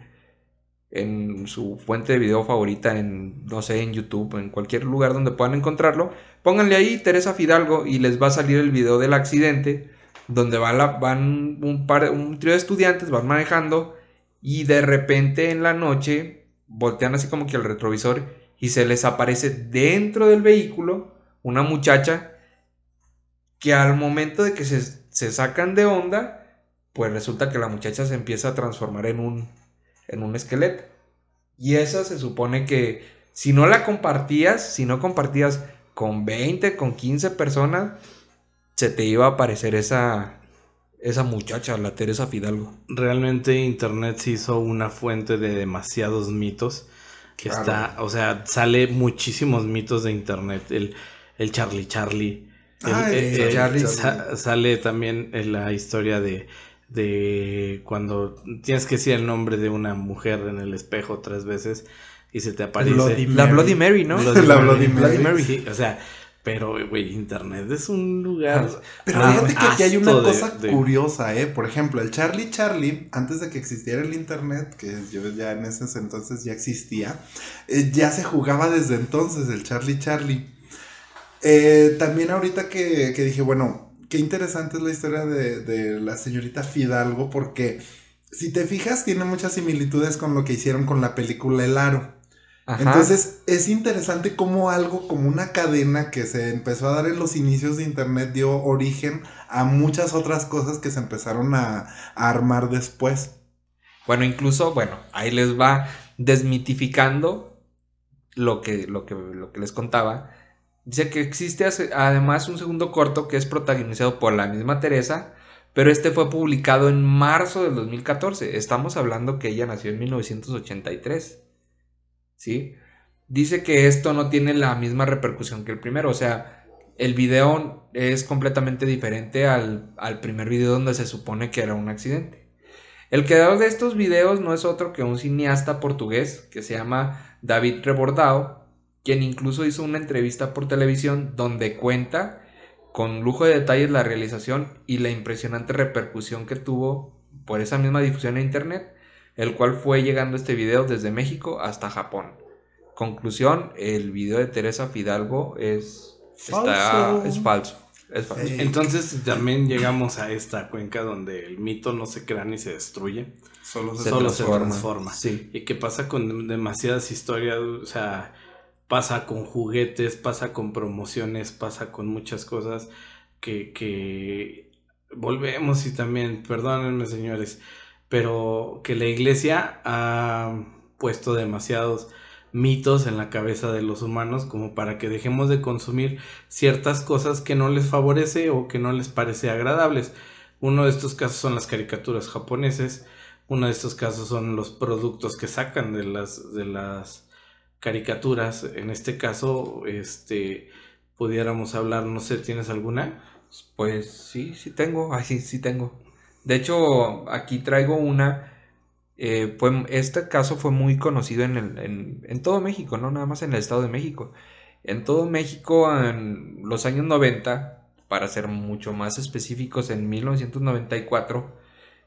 en su fuente de video favorita, en, no sé, en YouTube, en cualquier lugar donde puedan encontrarlo, pónganle ahí Teresa Fidalgo y les va a salir el video del accidente, donde van un, par, un trío de estudiantes, van manejando y de repente en la noche voltean así como que al retrovisor y se les aparece dentro del vehículo una muchacha que al momento de que se, se sacan de onda, pues resulta que la muchacha se empieza a transformar en un en un esqueleto. Y esa se supone que si no la compartías, si no compartías con 20, con 15 personas, se te iba a aparecer esa, esa muchacha, la Teresa Fidalgo.
Realmente Internet se hizo una fuente de demasiados mitos. Que está, o sea, sale muchísimos mitos de Internet. El, el Charlie Charlie. sale también en la historia de de cuando tienes que decir el nombre de una mujer en el espejo tres veces y se te aparece
la Bloody Mary, ¿no?
la Bloody,
Mary. o sea, pero, güey, Internet es un lugar.
Pero fíjate que aquí hay una cosa curiosa, ¿eh? Por ejemplo, el Charlie Charlie, antes de que existiera el Internet, que yo ya en ese entonces ya existía, eh, ya se jugaba desde entonces el Charlie Charlie. Eh, también ahorita que, que dije, bueno, qué interesante es la historia de, la señorita Fidalgo, porque si te fijas, tiene muchas similitudes con lo que hicieron con la película El Aro. Entonces, es interesante cómo algo como una cadena que se empezó a dar en los inicios de Internet dio origen a muchas otras cosas que se empezaron a, armar después.
Bueno, incluso, bueno, ahí les va desmitificando lo que, lo que, lo que les contaba Dice que existe además un segundo corto que es protagonizado por la misma Teresa, pero este fue publicado en marzo del 2014. Estamos hablando que ella nació en 1983. ¿Sí? dice que esto no tiene la misma repercusión que el primero. O sea, el video es completamente diferente al, al primer video donde se supone que era un accidente. El creador de estos videos no es otro que un cineasta portugués que se llama David Rebordao, quien incluso hizo una entrevista por televisión donde cuenta con lujo de detalles la realización y la impresionante repercusión que tuvo por esa misma difusión en internet, el cual fue llegando este video desde México hasta Japón. Conclusión, el video de Teresa Fidalgo es
Falso.
es falso. Es falso.
Ey.
Entonces también llegamos a esta cuenca donde el mito no se crea ni se destruye,
Solo se,
Se
solo se
transforma.
transforma.
Sí.
Y que pasa con demasiadas historias, o sea, pasa con juguetes, pasa con promociones, pasa con muchas cosas que, que volvemos y también, perdónenme señores, pero que la iglesia ha puesto demasiados mitos en la cabeza de los humanos como para que dejemos de consumir ciertas cosas que no les favorece o que no les parece agradables. Uno de estos casos son las caricaturas japoneses, uno de estos casos son los productos que sacan de las de las caricaturas. En este caso, este pudiéramos hablar, no sé, ¿tienes alguna?
Pues sí, sí tengo. Ay, sí, sí tengo. De hecho, aquí traigo una. eh, fue, este caso fue muy conocido en, en todo México, no nada más en el Estado de México. En todo México, en los años 90, para ser mucho más específicos, en 1994,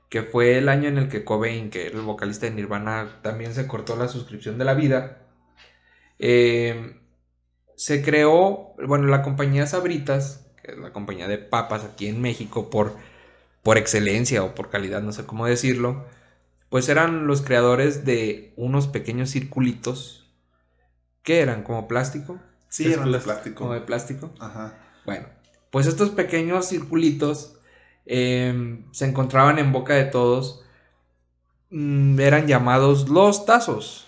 que fue el año en el que Cobain, que era el vocalista de Nirvana, también se cortó la suscripción de la vida. eh, se creó, bueno, la compañía Sabritas, que es la compañía de papas aquí en México por, por excelencia o por calidad, no sé cómo decirlo, pues eran los creadores de unos pequeños circulitos que eran como plástico,
Sí, eran de
plástico.
plástico.
como de plástico.
Ajá.
Bueno, pues estos pequeños circulitos eh, se encontraban en boca de todos, mm, eran llamados los tazos.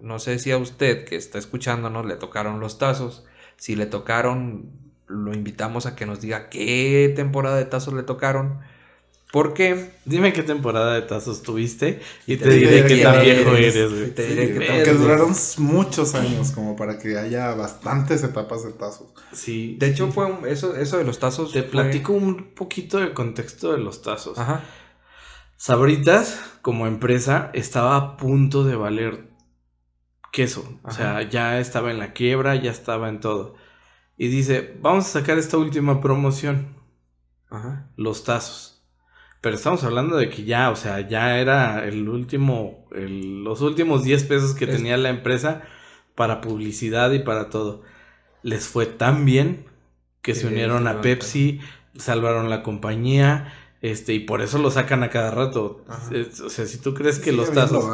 No sé si a usted que está escuchándonos le tocaron los tazos. Si le tocaron, lo invitamos a que nos diga qué temporada de tazos le tocaron. Porque
Dime qué temporada de tazos tuviste y te,
te
diré
diré
qué
quién
tan viejo eres,
Y
güey.
te diré qué tan
porque
verde.
duraron muchos años como para que haya bastantes etapas de tazos.
Sí.
de hecho fue un- eso, eso de los tazos.
Te
fue-
platico un poquito del contexto de los tazos.
Ajá.
Sabritas, como empresa, estaba a punto de valer queso. O sea, ya estaba en la quiebra, ya estaba en todo. Y dice, vamos a sacar esta última promoción,
Ajá.
los tazos. Pero estamos hablando de que ya, o sea, ya era el último, el- los últimos 10 pesos que
Es-
tenía la empresa para publicidad y para todo. Les fue tan bien que se unieron a. Pepsi, salvaron la compañía, este, y por eso lo sacan a cada rato.
Ajá.
Es- o sea, si tú crees que los tazos,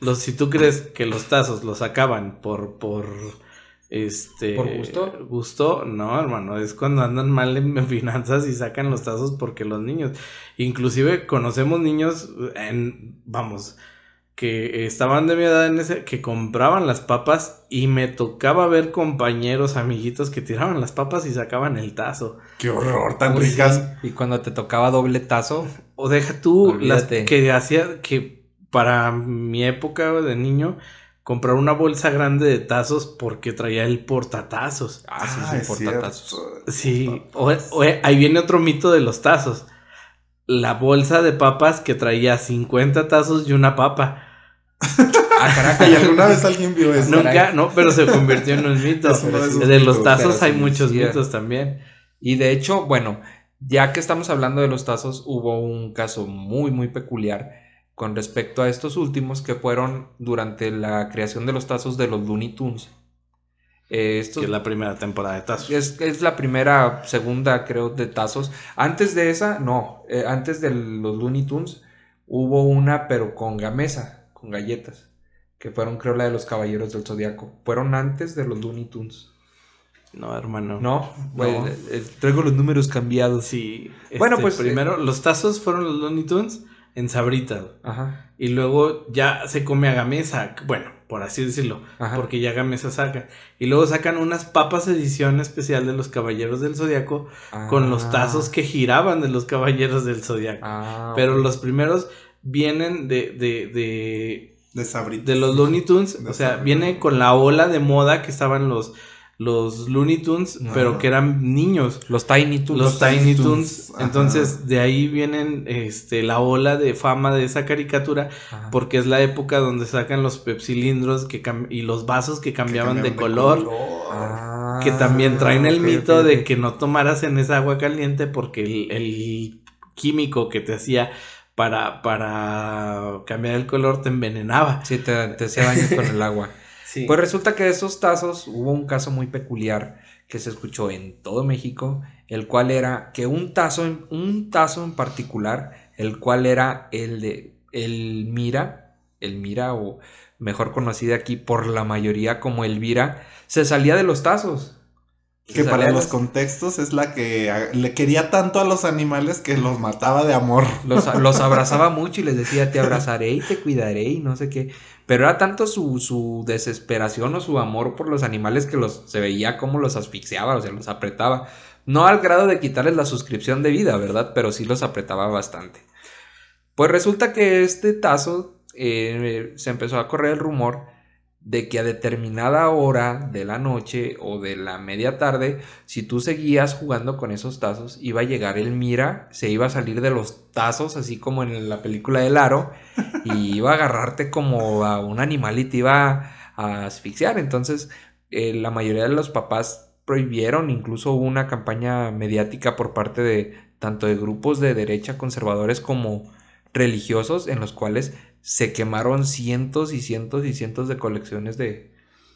los, si tú crees que los tazos los sacaban por, por, este,
¿Por gusto?
gusto, no, hermano, es cuando andan mal en finanzas y sacan los tazos porque los niños, inclusive conocemos niños, en, vamos, que estaban de mi edad en ese, que compraban las papas y me tocaba ver compañeros, amiguitos que tiraban las papas y sacaban el tazo.
Qué horror, tan
Uy,
ricas.
sí. Y cuando te tocaba doble tazo,
O deja tú las que hacía que para mi época de niño comprar una bolsa grande de tazos porque traía el portatazos.
ah, sí,
Ah,
sí,
es
portatazos.
cierto.
Sí, o, o- ahí viene otro mito de los tazos. La bolsa de papas que traía 50 tazos y una papa. <laughs>
Ah, caraca,
¿Y alguna vez alguien vio eso?
Nunca,
caray.
no, pero se convirtió en un mito.
Es de
los tazos
pero
hay
sí,
muchos
sí,
mitos también.
Y de hecho, bueno, ya que estamos hablando de los tazos, hubo un caso muy, muy peculiar con respecto a estos últimos que fueron durante la creación de los tazos de los Looney Tunes. Eh, estos-
Que es la primera temporada de tazos.
es, es la primera, segunda, creo, de tazos. Antes de esa, no. eh, antes de los Looney Tunes hubo una, pero con gamesa, con galletas. Que fueron, creo, la de los Caballeros del Zodiaco. Fueron antes de los Looney Tunes.
No, hermano.
No, Bueno, eh, eh, traigo los números cambiados.
Sí.
Bueno,
este,
pues,
Primero, los tazos fueron los Looney Tunes en sabritas.
Ajá,
Y luego ya se come a Gamesa. Bueno, por así decirlo.
ajá.
Porque ya Gamesa saca. Y luego sacan unas papas edición especial de los Caballeros del Zodiaco. Con los
Ah,
tazos que giraban de los Caballeros del Zodiaco.
ah,
Pero los primeros vienen de, de, de,
De Sabritas.
de los Looney Tunes.
De
O sea,
Sabritas.
viene con la ola de moda que estaban los, los Looney Tunes, pero que eran niños.
Los Tiny Toons.
Los Tiny Toons.
Ajá.
Entonces, de ahí vienen este, la ola de fama de esa caricatura,
Ajá.
porque es la época donde sacan los pepsilindros que y los vasos que cambiaban, de, color,
Ah,
que también traen el mito de que no tomaras en esa agua caliente porque el, el químico que te hacía para, para cambiar el color te envenenaba.
Sí, te, te hacía daño con el agua. <laughs>
Sí.
Pues resulta que de esos tazos hubo un caso muy peculiar que se escuchó en todo México, el cual era que un tazo, en- un tazo en particular, el cual era el de el Mira, el Mira o mejor conocida aquí por la mayoría como Elvira, se salía de los tazos. Se
Que para los contextos es la que le quería tanto a los animales que los mataba de amor.
Los, los <laughs> abrazaba mucho y les decía, te abrazaré y te cuidaré y no sé qué. Pero era tanto su, su desesperación o su amor por los animales que los, se veía como los asfixiaba, o sea, los apretaba. No al grado de quitarles la suscripción de vida, ¿verdad? Pero sí los apretaba bastante. Pues resulta que este tazo eh, se empezó a correr el rumor de que a determinada hora de la noche o de la media tarde, si tú seguías jugando con esos tazos, iba a llegar el Mira, se iba a salir de los tazos, así como en la película del aro, y <laughs> iba a agarrarte como a un animal y te iba a asfixiar. Entonces, eh, la mayoría de los papás prohibieron, incluso hubo una campaña mediática por parte de tanto de grupos de derecha conservadores como religiosos en los cuales se quemaron cientos y cientos y cientos de colecciones de,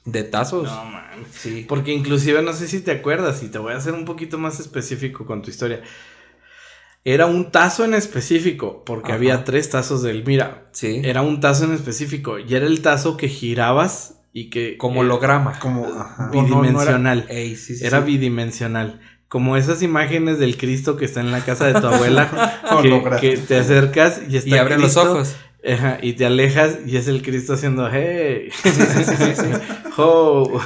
de tazos.
No, man.
Sí.
Porque inclusive no sé si te acuerdas y te voy a hacer un poquito más específico con tu historia. Era un tazo en específico, porque
Ajá.
había tres tazos del Mira.
Sí.
Era un tazo en específico y era el tazo que girabas y que...
como
eh,
holograma.
Como, ajá.
Bidimensional.
Ey, sí, sí,
Era
sí.
bidimensional. Como esas imágenes del Cristo que está en la casa de tu abuela, <laughs> que, que te acercas y está
Y abre los ojos.
Ajá, y te alejas y es el Cristo haciendo hey,
Sí, sí, sí, sí, sí. <laughs>
ho.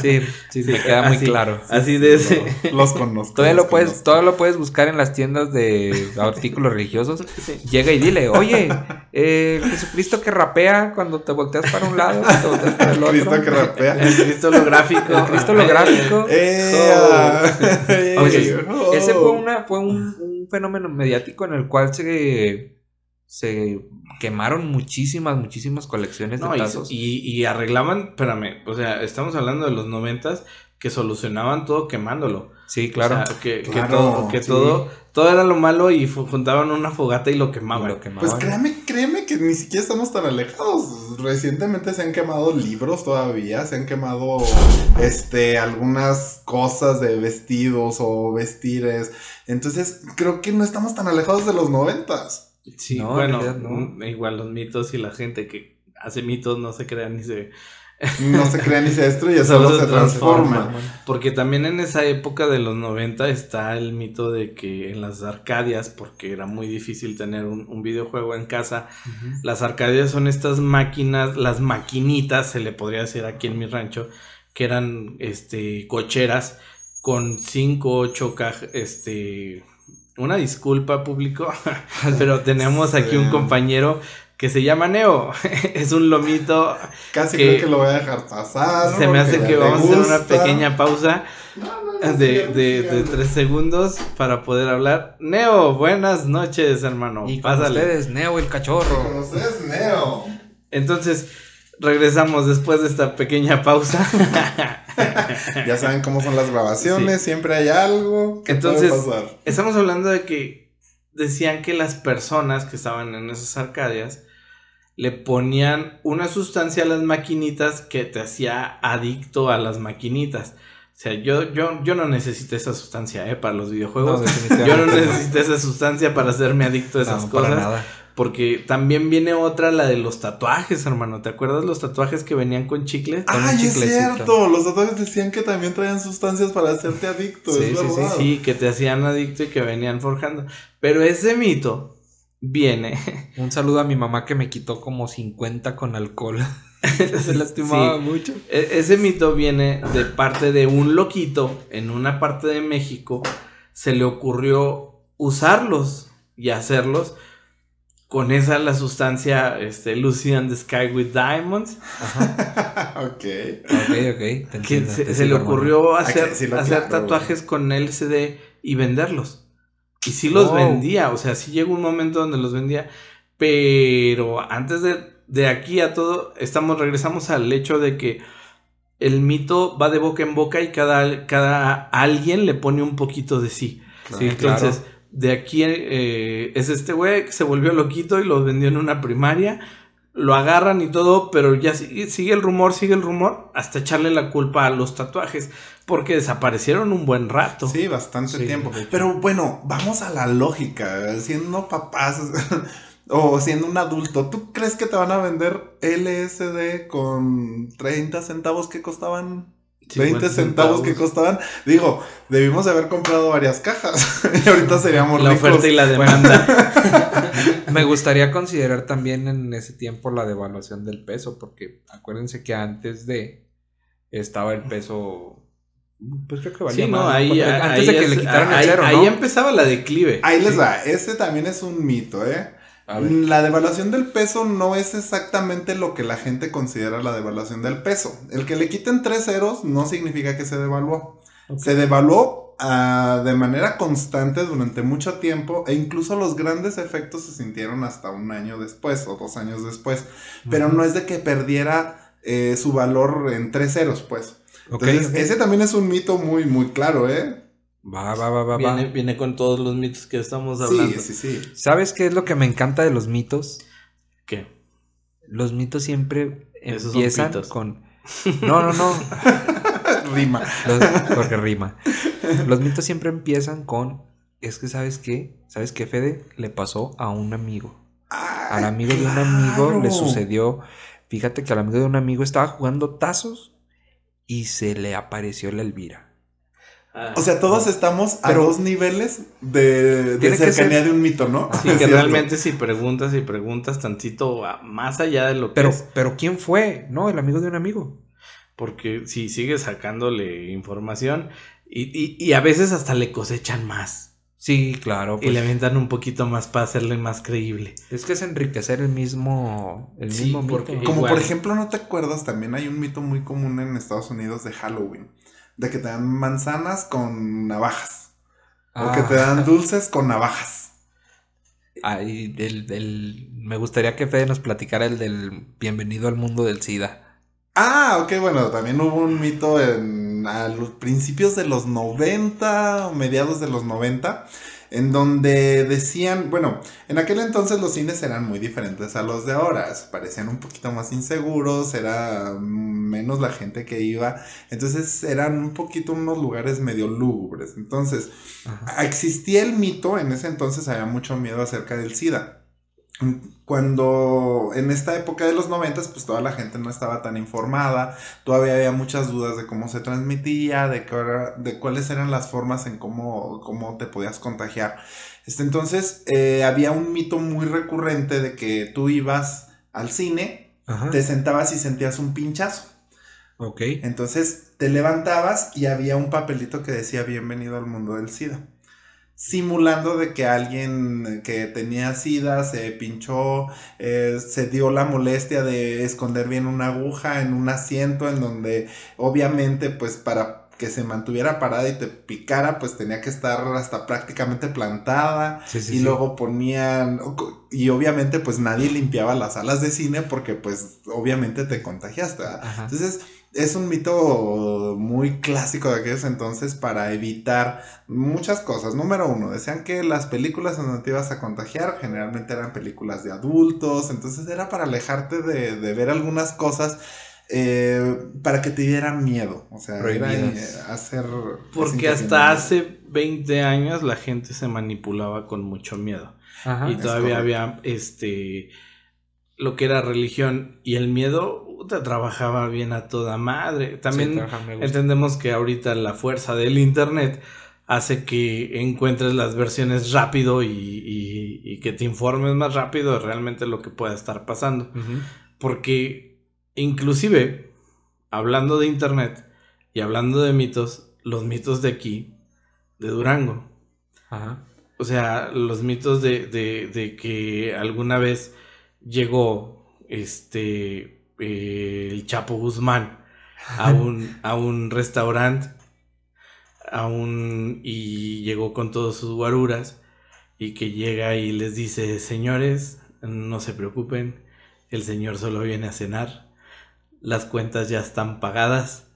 Sí, sí, me queda muy
así,
claro.
Así de ese.
Los, los conozco.
Todavía
los
lo puedes,
conozco.
todavía lo puedes buscar en las tiendas de artículos religiosos. Llega y dile, oye, eh, Jesucristo que rapea cuando te volteas para un lado, te volteas para el otro.
Cristo que rapea.
El Cristo holográfico.
El Cristo holográfico.
¡Eh!
Oh.
Oye,
oh.
Ese fue, una, fue un, un fenómeno mediático en el cual se, se quemaron muchísimas, muchísimas colecciones de
No,
tazos.
y, y arreglaban, espérame, o sea, estamos hablando de los noventas que solucionaban todo quemándolo.
sí, claro.
O sea, que, que todo, que
sí.
todo, todo era lo malo y juntaban una fogata y lo quemaban.
Y lo quemaban.
Pues créeme, créeme que ni siquiera estamos tan alejados. Recientemente se han quemado libros todavía, se han quemado este algunas cosas de vestidos o vestires. Entonces, creo que no estamos tan alejados de los noventas.
Sí,
No, en
bueno,
realidad no.
mm, igual los mitos y la gente que hace mitos no se crean ni se... <laughs>
No se crea ni se destruye, <laughs>
Solo
solo
se
se transforma.
transforma. Porque también en esa época de los 90 está el mito de que en las Arcadias, porque era muy difícil tener un, un videojuego en casa, las Arcadias son estas máquinas, las maquinitas, se le podría decir aquí en mi rancho, que eran este cocheras con 5, 8 cajas, este... Una disculpa público, <laughs> pero tenemos aquí un compañero que se llama Neo. <laughs> es un lomito.
Casi
Que-
creo que lo voy a dejar pasar.
se me hace que vamos a hacer una pequeña pausa
No, no, no,
de, de, tres segundos para poder hablar. Neo, buenas noches, hermano.
Y con
Pásale.
ustedes, Neo el
Con
cachorro.
ustedes, Neo.
Entonces, regresamos después de esta pequeña pausa. <laughs>
Ya saben cómo son las grabaciones, siempre hay algo que
Entonces-
puede pasar.
Estamos hablando de que decían que las personas que estaban en esas arcadias le ponían una sustancia a las maquinitas que te hacía adicto a las maquinitas. O sea, yo, yo, yo no necesité esa sustancia ¿eh? para los videojuegos. yo no necesité esa sustancia para hacerme adicto a esas
No, para
cosas.
nada.
Porque también viene otra, la de los tatuajes, hermano. ¿Te acuerdas los tatuajes que venían con chicle?
Ay, es cierto. Los tatuajes decían que también traían sustancias para hacerte adicto.
Sí,
es
sí,
verdad.
Sí, que te hacían adicto y que venían forjando. Pero ese mito viene.
Un saludo a mi mamá que me quitó como 50 con alcohol. <laughs> Se lastimaba
Sí.
mucho.
E- ese mito viene de parte de un loquito en una parte de México. Se le ocurrió usarlos y hacerlos con esa la sustancia este, Lucy and the Sky with Diamonds. <laughs>
ok.
Ok, ok.
Que se, le ocurrió
que
hacer, hacer
claro,
tatuajes con LCD y venderlos. Y sí los
Oh.
vendía, o sea, sí llegó un momento donde los vendía. Pero antes de, de aquí a todo, estamos, regresamos al hecho de que el mito va de boca en boca y cada, cada alguien le pone un poquito de sí.
Sí,
Entonces,
claro.
De aquí eh, es este güey que se volvió loquito y lo vendió en una primaria. Lo agarran y todo, pero ya sigue, sigue el rumor, sigue el rumor, hasta echarle la culpa a los tatuajes, porque desaparecieron un buen rato.
Sí, bastante
Sí,
tiempo. Pero bueno, vamos a la lógica. Siendo papás <laughs> o siendo un adulto, ¿tú crees que te van a vender LSD con 30 centavos que costaban? 20 centavos que costaban. Digo, debimos de haber comprado varias cajas. <laughs> y ahorita seríamos
La
ricos.
oferta y la demanda. <laughs>
Me gustaría considerar también en ese tiempo la devaluación del peso, porque acuérdense que antes de estaba el peso. Pues creo que valía
sí, no,
más,
ahí,
Porque
ahí
antes de que
es-
le quitaran
ahí-
el cero,
ahí
¿no?
empezaba la declive.
Ahí les
Sí.
va. Ese también es un mito, ¿eh? La devaluación del peso no es exactamente lo que la gente considera la devaluación del peso. El que le quiten tres ceros no significa que se devaluó. Se devaluó ah, de manera constante durante mucho tiempo e incluso los grandes efectos se sintieron hasta un año después o dos años después. Pero no es de que perdiera eh, su valor en tres ceros, pues. Entonces,
ok.
ese también es un mito muy, muy claro, ¿eh?
Va, va, va, va, va.
Viene, viene con todos los mitos que estamos hablando.
Sí, sí, sí.
¿Sabes qué es lo que me encanta de los mitos?
¿Qué?
Los mitos siempre
Esos
empiezan con. No, no, no. <laughs>
Rima.
Los- porque rima. Los mitos siempre empiezan con. Es que, ¿sabes qué? ¿Sabes qué, Fede? Le pasó a un amigo. Al
Ay,
amigo de un amigo le sucedió. Fíjate que al amigo de un amigo estaba jugando tazos y se le apareció la Elvira.
Ah,
O sea, todos estamos a dos niveles de, de cercanía
ser-
de un mito, ¿no?
Sí, <laughs> que
cierto.
realmente si preguntas y preguntas tantito a- más allá de lo que
Pero,
es,
pero ¿quién fue? No, el amigo de un amigo.
porque si sigues sacándole información y, y- y a veces hasta le cosechan más
Sí, claro.
y
pues,
le aventan un poquito más para hacerle más creíble.
Es que es enriquecer el mismo, el
Sí,
mismo
porque-
mito.
Como
Igual.
por ejemplo, ¿no te acuerdas? También hay un mito muy común en Estados Unidos de Halloween. De que te dan manzanas con navajas. O que te
Ah,
dan dulces con navajas.
ay, el- el- me gustaría que Fede nos platicara el del bienvenido al mundo del SIDA.
Ah, ok, bueno, también hubo un mito en, a los principios de los 90 o mediados de los 90, en donde decían, bueno, en aquel entonces los cines eran muy diferentes a los de ahora, parecían un poquito más inseguros, era menos la gente que iba, entonces eran un poquito unos lugares medio lúgubres, entonces
Ajá.
existía el mito, en ese entonces había mucho miedo acerca del SIDA. Cuando en esta época de los noventas, pues toda la gente no estaba tan informada, todavía había muchas dudas de cómo se transmitía, de, qué era- de cuáles eran las formas en cómo, cómo te podías contagiar. Este, entonces, eh, había un mito muy recurrente de que tú ibas al cine,
Ajá.
te sentabas y sentías un pinchazo.
Ok.
Entonces te levantabas y había un papelito que decía bienvenido al mundo del SIDA. Simulando de que alguien que tenía SIDA se pinchó, eh, se dio la molestia de esconder bien una aguja en un asiento en donde obviamente pues para que se mantuviera parada y te picara pues tenía que estar hasta prácticamente plantada
Sí, sí,
y
sí.
luego ponían y obviamente pues nadie limpiaba las salas de cine porque pues obviamente te contagiaste. Entonces, es un mito muy clásico de aquellos entonces para evitar muchas cosas. Número uno, decían que las películas en donde te ibas a contagiar generalmente eran películas de adultos, entonces era para alejarte de, de ver algunas cosas eh, para que te dieran miedo. O sea, era eh, hacer...
Porque hasta hace 20 años la gente se manipulaba con mucho miedo.
Ajá.
y todavía había este lo que era religión y el miedo puta, trabajaba bien a toda madre.
Sí,
También
gusta.
entendemos que ahorita la fuerza del internet hace que encuentres las versiones rápido y, y- y que te informes más rápido de realmente lo que pueda estar pasando. Porque inclusive, hablando de internet y hablando de mitos, los mitos de aquí, de Durango,
Ajá.
O sea, los mitos de, de, de que alguna vez llegó este eh, el Chapo Guzmán a <laughs> un, a un restaurante a un, y llegó con todos sus guaruras y que llega y les dice, señores, no se preocupen, el señor solo viene a cenar, las cuentas ya están pagadas.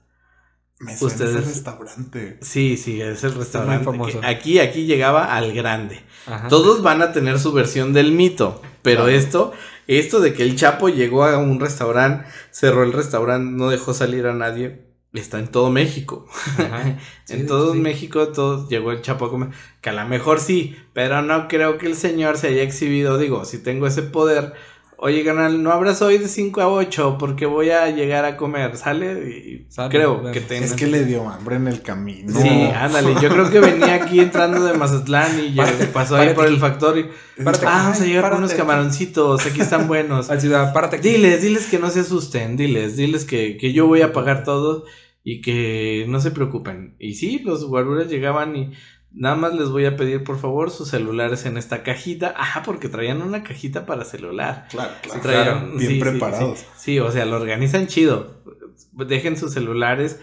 Me suena ese restaurante.
Sí, sí, es el restaurante.
famoso.
aquí, aquí llegaba al grande.
Ajá.
Todos van a tener su versión del mito, pero
Claro.
esto, esto de que el Chapo llegó a un restaurante, cerró el restaurante, no dejó salir a nadie, está en todo México.
Ajá. <laughs> Sí,
en todo
sí.
México todos llegó el Chapo a comer, que a lo mejor sí, pero no creo que el señor se haya exhibido, digo, si tengo ese poder, oye, canal, no abras hoy de 5 a 8 porque voy a llegar a comer, ¿sale? Y
Sale,
creo
bueno.
que tenga...
Es que le dio hambre en el camino.
Sí, ándale, yo creo que venía aquí entrando de Mazatlán y ya
Párate,
pasó ahí
párate
por el
aquí.
factorio.
Párate
Ah,
aquí.
vamos a llegar con
párate
unos
aquí.
camaroncitos, aquí están buenos. <laughs>
Al ciudad, párate aquí.
Diles, diles que no se asusten, diles, diles que, que yo voy a pagar todo y que no se preocupen. Y sí, los guaruras llegaban y nada más les voy a pedir por favor sus celulares en esta cajita. Ajá, porque traían una cajita para celular.
Claro, claro.
Traían-
bien
sí,
preparados.
Sí, sí, o sea, lo organizan chido. Dejen sus celulares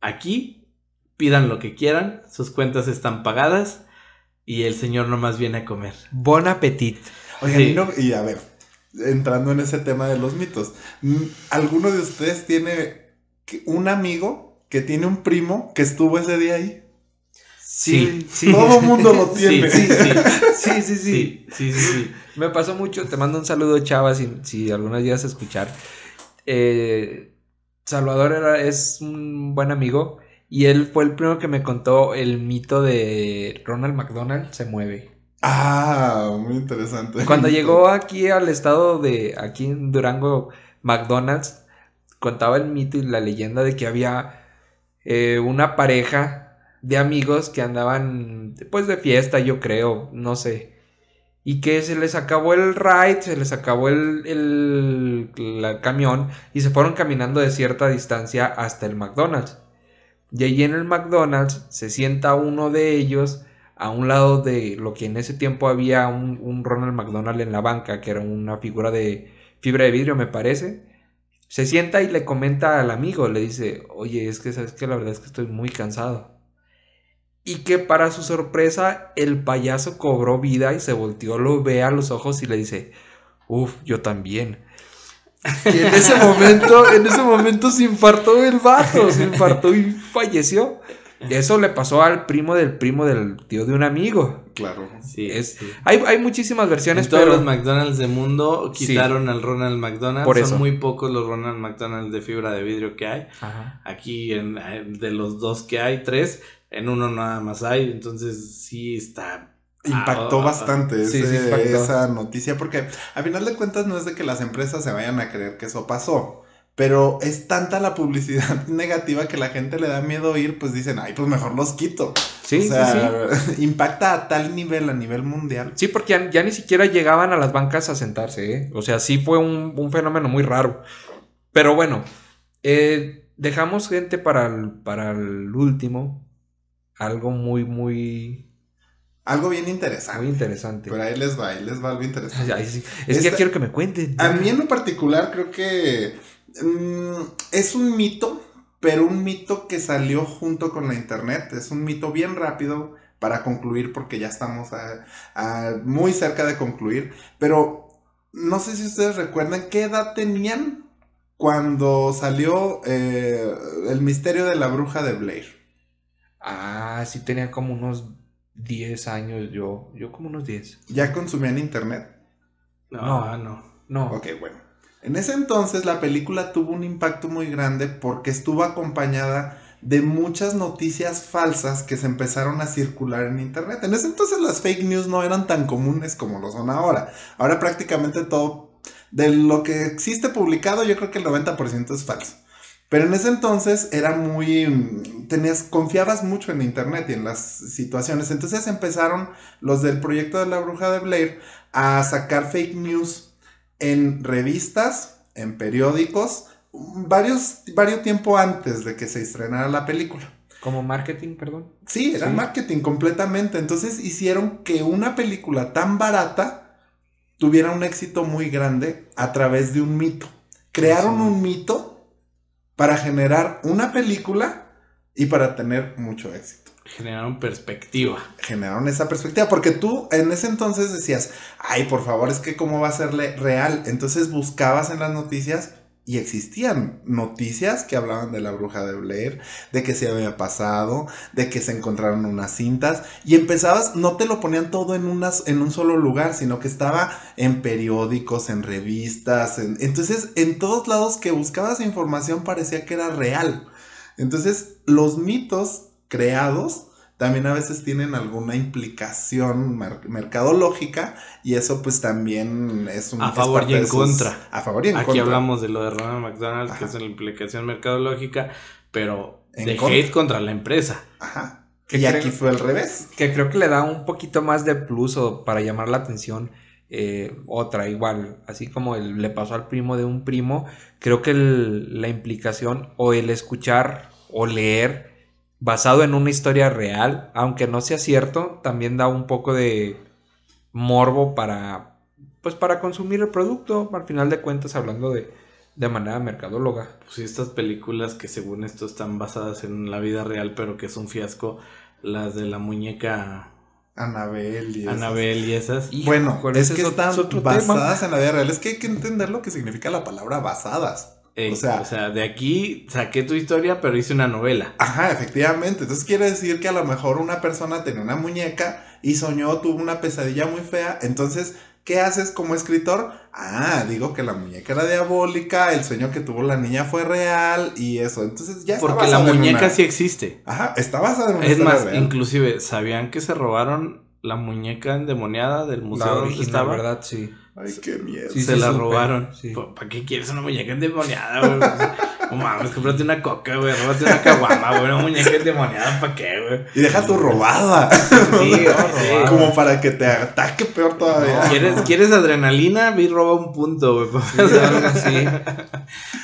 aquí, pidan lo que quieran, sus cuentas están pagadas y el señor nomás viene a comer.
Bon appetit.
Oigan,
Sí.
y, no- y a ver, entrando en ese tema de los mitos, mm, ¿alguno de ustedes tiene un amigo que tiene un primo que estuvo ese día ahí?
Sí, sí.
Todo mundo lo tiene.
sí, sí,
Sí, sí, sí.
sí, sí, sí, sí.
Me pasó mucho. Te mando un saludo, Chava, si, si alguna llegas a escuchar. Eh, Salvador era, es un buen amigo. Y él fue el primero que me contó el mito de Ronald McDonald se mueve.
Ah, muy interesante.
Cuando llegó aquí al estado de, aquí en Durango, McDonald's, contaba el mito y la leyenda de que había eh, una pareja de amigos que andaban, pues de fiesta, yo creo, no sé. Y que se les acabó el ride, se les acabó el, el, camión y se fueron caminando de cierta distancia hasta el McDonald's. Y allí en el McDonald's se sienta uno de ellos a un lado de lo que en ese tiempo había un, un Ronald McDonald en la banca, que era una figura de fibra de vidrio, me parece. Se sienta y le comenta al amigo, le dice, oye, es que sabes que la verdad es que estoy muy cansado. Y que para su sorpresa, el payaso cobró vida y se volteó, lo ve a los ojos y le dice, uff, yo también. Y en ese momento, en ese momento se infartó el vato, se infartó y falleció. Y eso le pasó al primo del primo del tío de un amigo.
Claro.
Sí,
Es-
sí.
Hay, hay muchísimas versiones,
En todos
pero
los McDonald's del mundo
Sí.
quitaron al Ronald McDonald.
Por
Son
eso.
muy pocos los Ronald McDonald de fibra de vidrio que hay.
Ajá.
Aquí en- de los dos que hay, tres, en uno nada más hay. Entonces sí está.
Impactó
Ah,
bastante
sí,
ese-
sí, impactó.
esa noticia porque a final de cuentas no es de que las empresas se vayan a creer que eso pasó, pero es tanta la publicidad <laughs> negativa que la gente le da miedo ir, pues dicen, ay, pues mejor los quito.
Sí,
o
sí,
sea, <laughs> impacta a tal nivel, a nivel mundial.
Sí, porque ya, ya ni siquiera llegaban a las bancas a sentarse, ¿eh? O sea, sí fue un, un fenómeno muy raro. Pero bueno, eh, dejamos gente para el, para el último. Algo muy, muy,
Algo bien interesante.
muy interesante.
Pero ahí les va, ahí les va algo interesante. <laughs>
Ay, sí. Es que ya quiero que me cuenten.
A mí en lo particular creo que mm, es un mito, pero un mito que salió junto con la internet. Es un mito bien rápido para concluir porque ya estamos a- a muy cerca de concluir. Pero no sé si ustedes recuerdan qué edad tenían cuando salió eh, el misterio de la bruja de Blair.
Ah, sí tenía como unos 10 años yo. Yo como unos 10.
¿Ya consumían internet?
No,
No.
no.
No.
Ok, bueno. En ese entonces la película tuvo un impacto muy grande porque estuvo acompañada de muchas noticias falsas que se empezaron a circular en internet. En ese entonces las fake news no eran tan comunes como lo son ahora. Ahora prácticamente todo de lo que existe publicado yo creo que el 90% es falso. Pero en ese entonces era muy mm, tenías confiabas mucho en internet y en las situaciones. Entonces empezaron los del proyecto de la bruja de Blair a sacar fake news en revistas, en periódicos, varios, varios tiempo antes de que se estrenara la película.
Como marketing, perdón.
Sí, era
Sí.
marketing completamente. Entonces hicieron que una película tan barata tuviera un éxito muy grande a través de un mito. Crearon
Sí.
un mito para generar una película y para tener mucho éxito.
Generaron perspectiva.
Generaron esa perspectiva porque tú en ese entonces decías, ay, por favor, es que cómo va a ser real. Entonces buscabas en las noticias y existían noticias que hablaban de la bruja de Blair, de que se había pasado, de que se encontraron unas cintas y empezabas, no te lo ponían todo en, unas, en un solo lugar, sino que estaba en periódicos, en revistas, en- entonces en todos lados que buscabas información parecía que era real. Entonces los mitos creados también a veces tienen alguna implicación mer- mercadológica y eso pues también es un
A favor
parte
y en
sus-
contra.
A favor y en
Aquí
contra.
hablamos de lo de Ronald McDonald, que es la implicación mercadológica, pero
En
de
contra.
hate contra la empresa.
Ajá.
¿Qué
Y aquí fue al revés.
Que creo que le da un poquito más de plus o para llamar la atención. eh, otra, igual, así como el- le pasó al primo de un primo, creo que el- la implicación o el escuchar o leer basado en una historia real, aunque no sea cierto, también da un poco de morbo para, pues para consumir el producto, al final de cuentas hablando de, de manera mercadóloga.
Pues estas películas que según esto están basadas en la vida real, pero que es un fiasco, las de la muñeca
Anabel y esas.
Anabel y esas.
Bueno,
Híjole,
es que están
tema.
basadas en la vida real. Es que hay que entender lo que significa la palabra basadas.
Ey,
o sea-
o sea, de aquí saqué tu historia, pero hice una novela.
Ajá, efectivamente. Entonces quiere decir que a lo mejor una persona tenía una muñeca y soñó, tuvo una pesadilla muy fea. Entonces, ¿qué haces como escritor? Ah, digo que la muñeca era diabólica, el sueño que tuvo la niña fue real y eso. Entonces ya está
Porque la muñeca
una-
sí existe.
Ajá, está basada en una
Es más,
real.
inclusive, ¿sabían que se robaron la muñeca endemoniada del museo
La
donde
original,
estaba?
¿verdad? Sí.
Ay, qué miedo.
Sí,
se la
supe,
robaron.
sí.
¿Para qué quieres una muñeca endemoniada, güey? No mames, cómprate una coca, güey. Róbate una caguama, güey. Una muñeca endemoniada, ¿para qué, güey?
Y deja tu robada.
Sí, sí. <laughs>
Como para que te ataque peor todavía.
¿Quieres, ¿Quieres adrenalina? Vi roba un punto, güey.
Así. <laughs>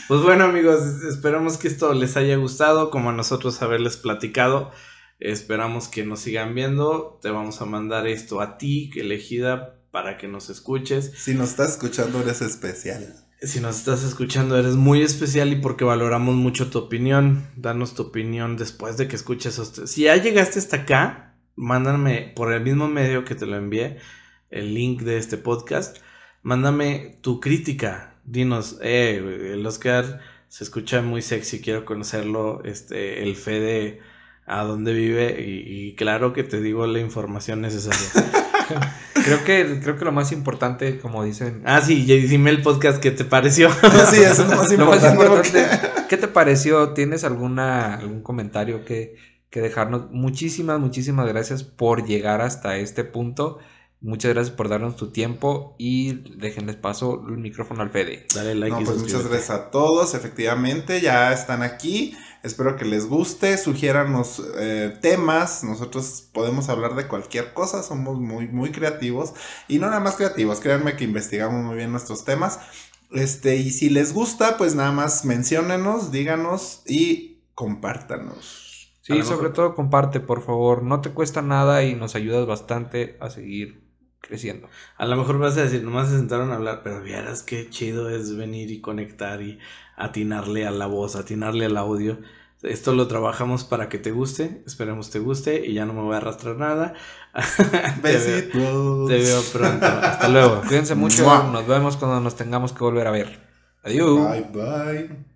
Pues bueno, amigos, esperamos que esto les haya gustado, como a nosotros haberles platicado. Esperamos que nos sigan viendo. Te vamos a mandar esto a ti, elegida, para que nos escuches.
Si nos estás escuchando, eres especial.
Si nos estás escuchando, eres muy especial y porque valoramos mucho tu opinión. Danos tu opinión después de que escuches. Si ya llegaste hasta acá, mándame por el mismo medio que te lo envié, el link de este podcast. Mándame tu crítica. Dinos, eh, el Oscar se escucha muy sexy, quiero conocerlo. Este, el Fede a dónde vive y, y claro que te digo la información necesaria. <laughs> <laughs>
Creo que, creo que lo más importante, como dicen,
ah, sí, y dime el podcast que te pareció. <laughs> <laughs>
Sí, eso es lo más
Lo más
importante.
importante,
porque-
¿qué te pareció? ¿Tienes alguna, algún comentario que, que dejarnos? Muchísimas, muchísimas gracias por llegar hasta este punto. Muchas gracias por darnos tu tiempo y déjenles paso el micrófono al Fede.
Dale like
No,
y
pues muchas gracias a todos. Efectivamente, ya están aquí. Espero que les guste. Sugiéranos eh, temas. Nosotros podemos hablar de cualquier cosa. Somos muy, muy creativos. Y no nada más creativos. Créanme que investigamos muy bien nuestros temas. Este, y si les gusta, pues nada más menciónenos, díganos y compártanos.
Sí, sobre todo comparte, por favor. No te cuesta nada y nos ayudas bastante a seguir creciendo.
A lo mejor vas a decir, nomás se sentaron a hablar, pero vieras qué chido es venir y conectar y atinarle a la voz, atinarle al audio. Esto lo trabajamos para que te guste, esperemos te guste y ya no me voy a arrastrar nada. <laughs> Te veo-
Besitos.
Te veo pronto. Hasta luego.
Cuídense mucho.
Mua.
Nos vemos cuando nos tengamos que volver a ver. Adiós.
Bye, bye.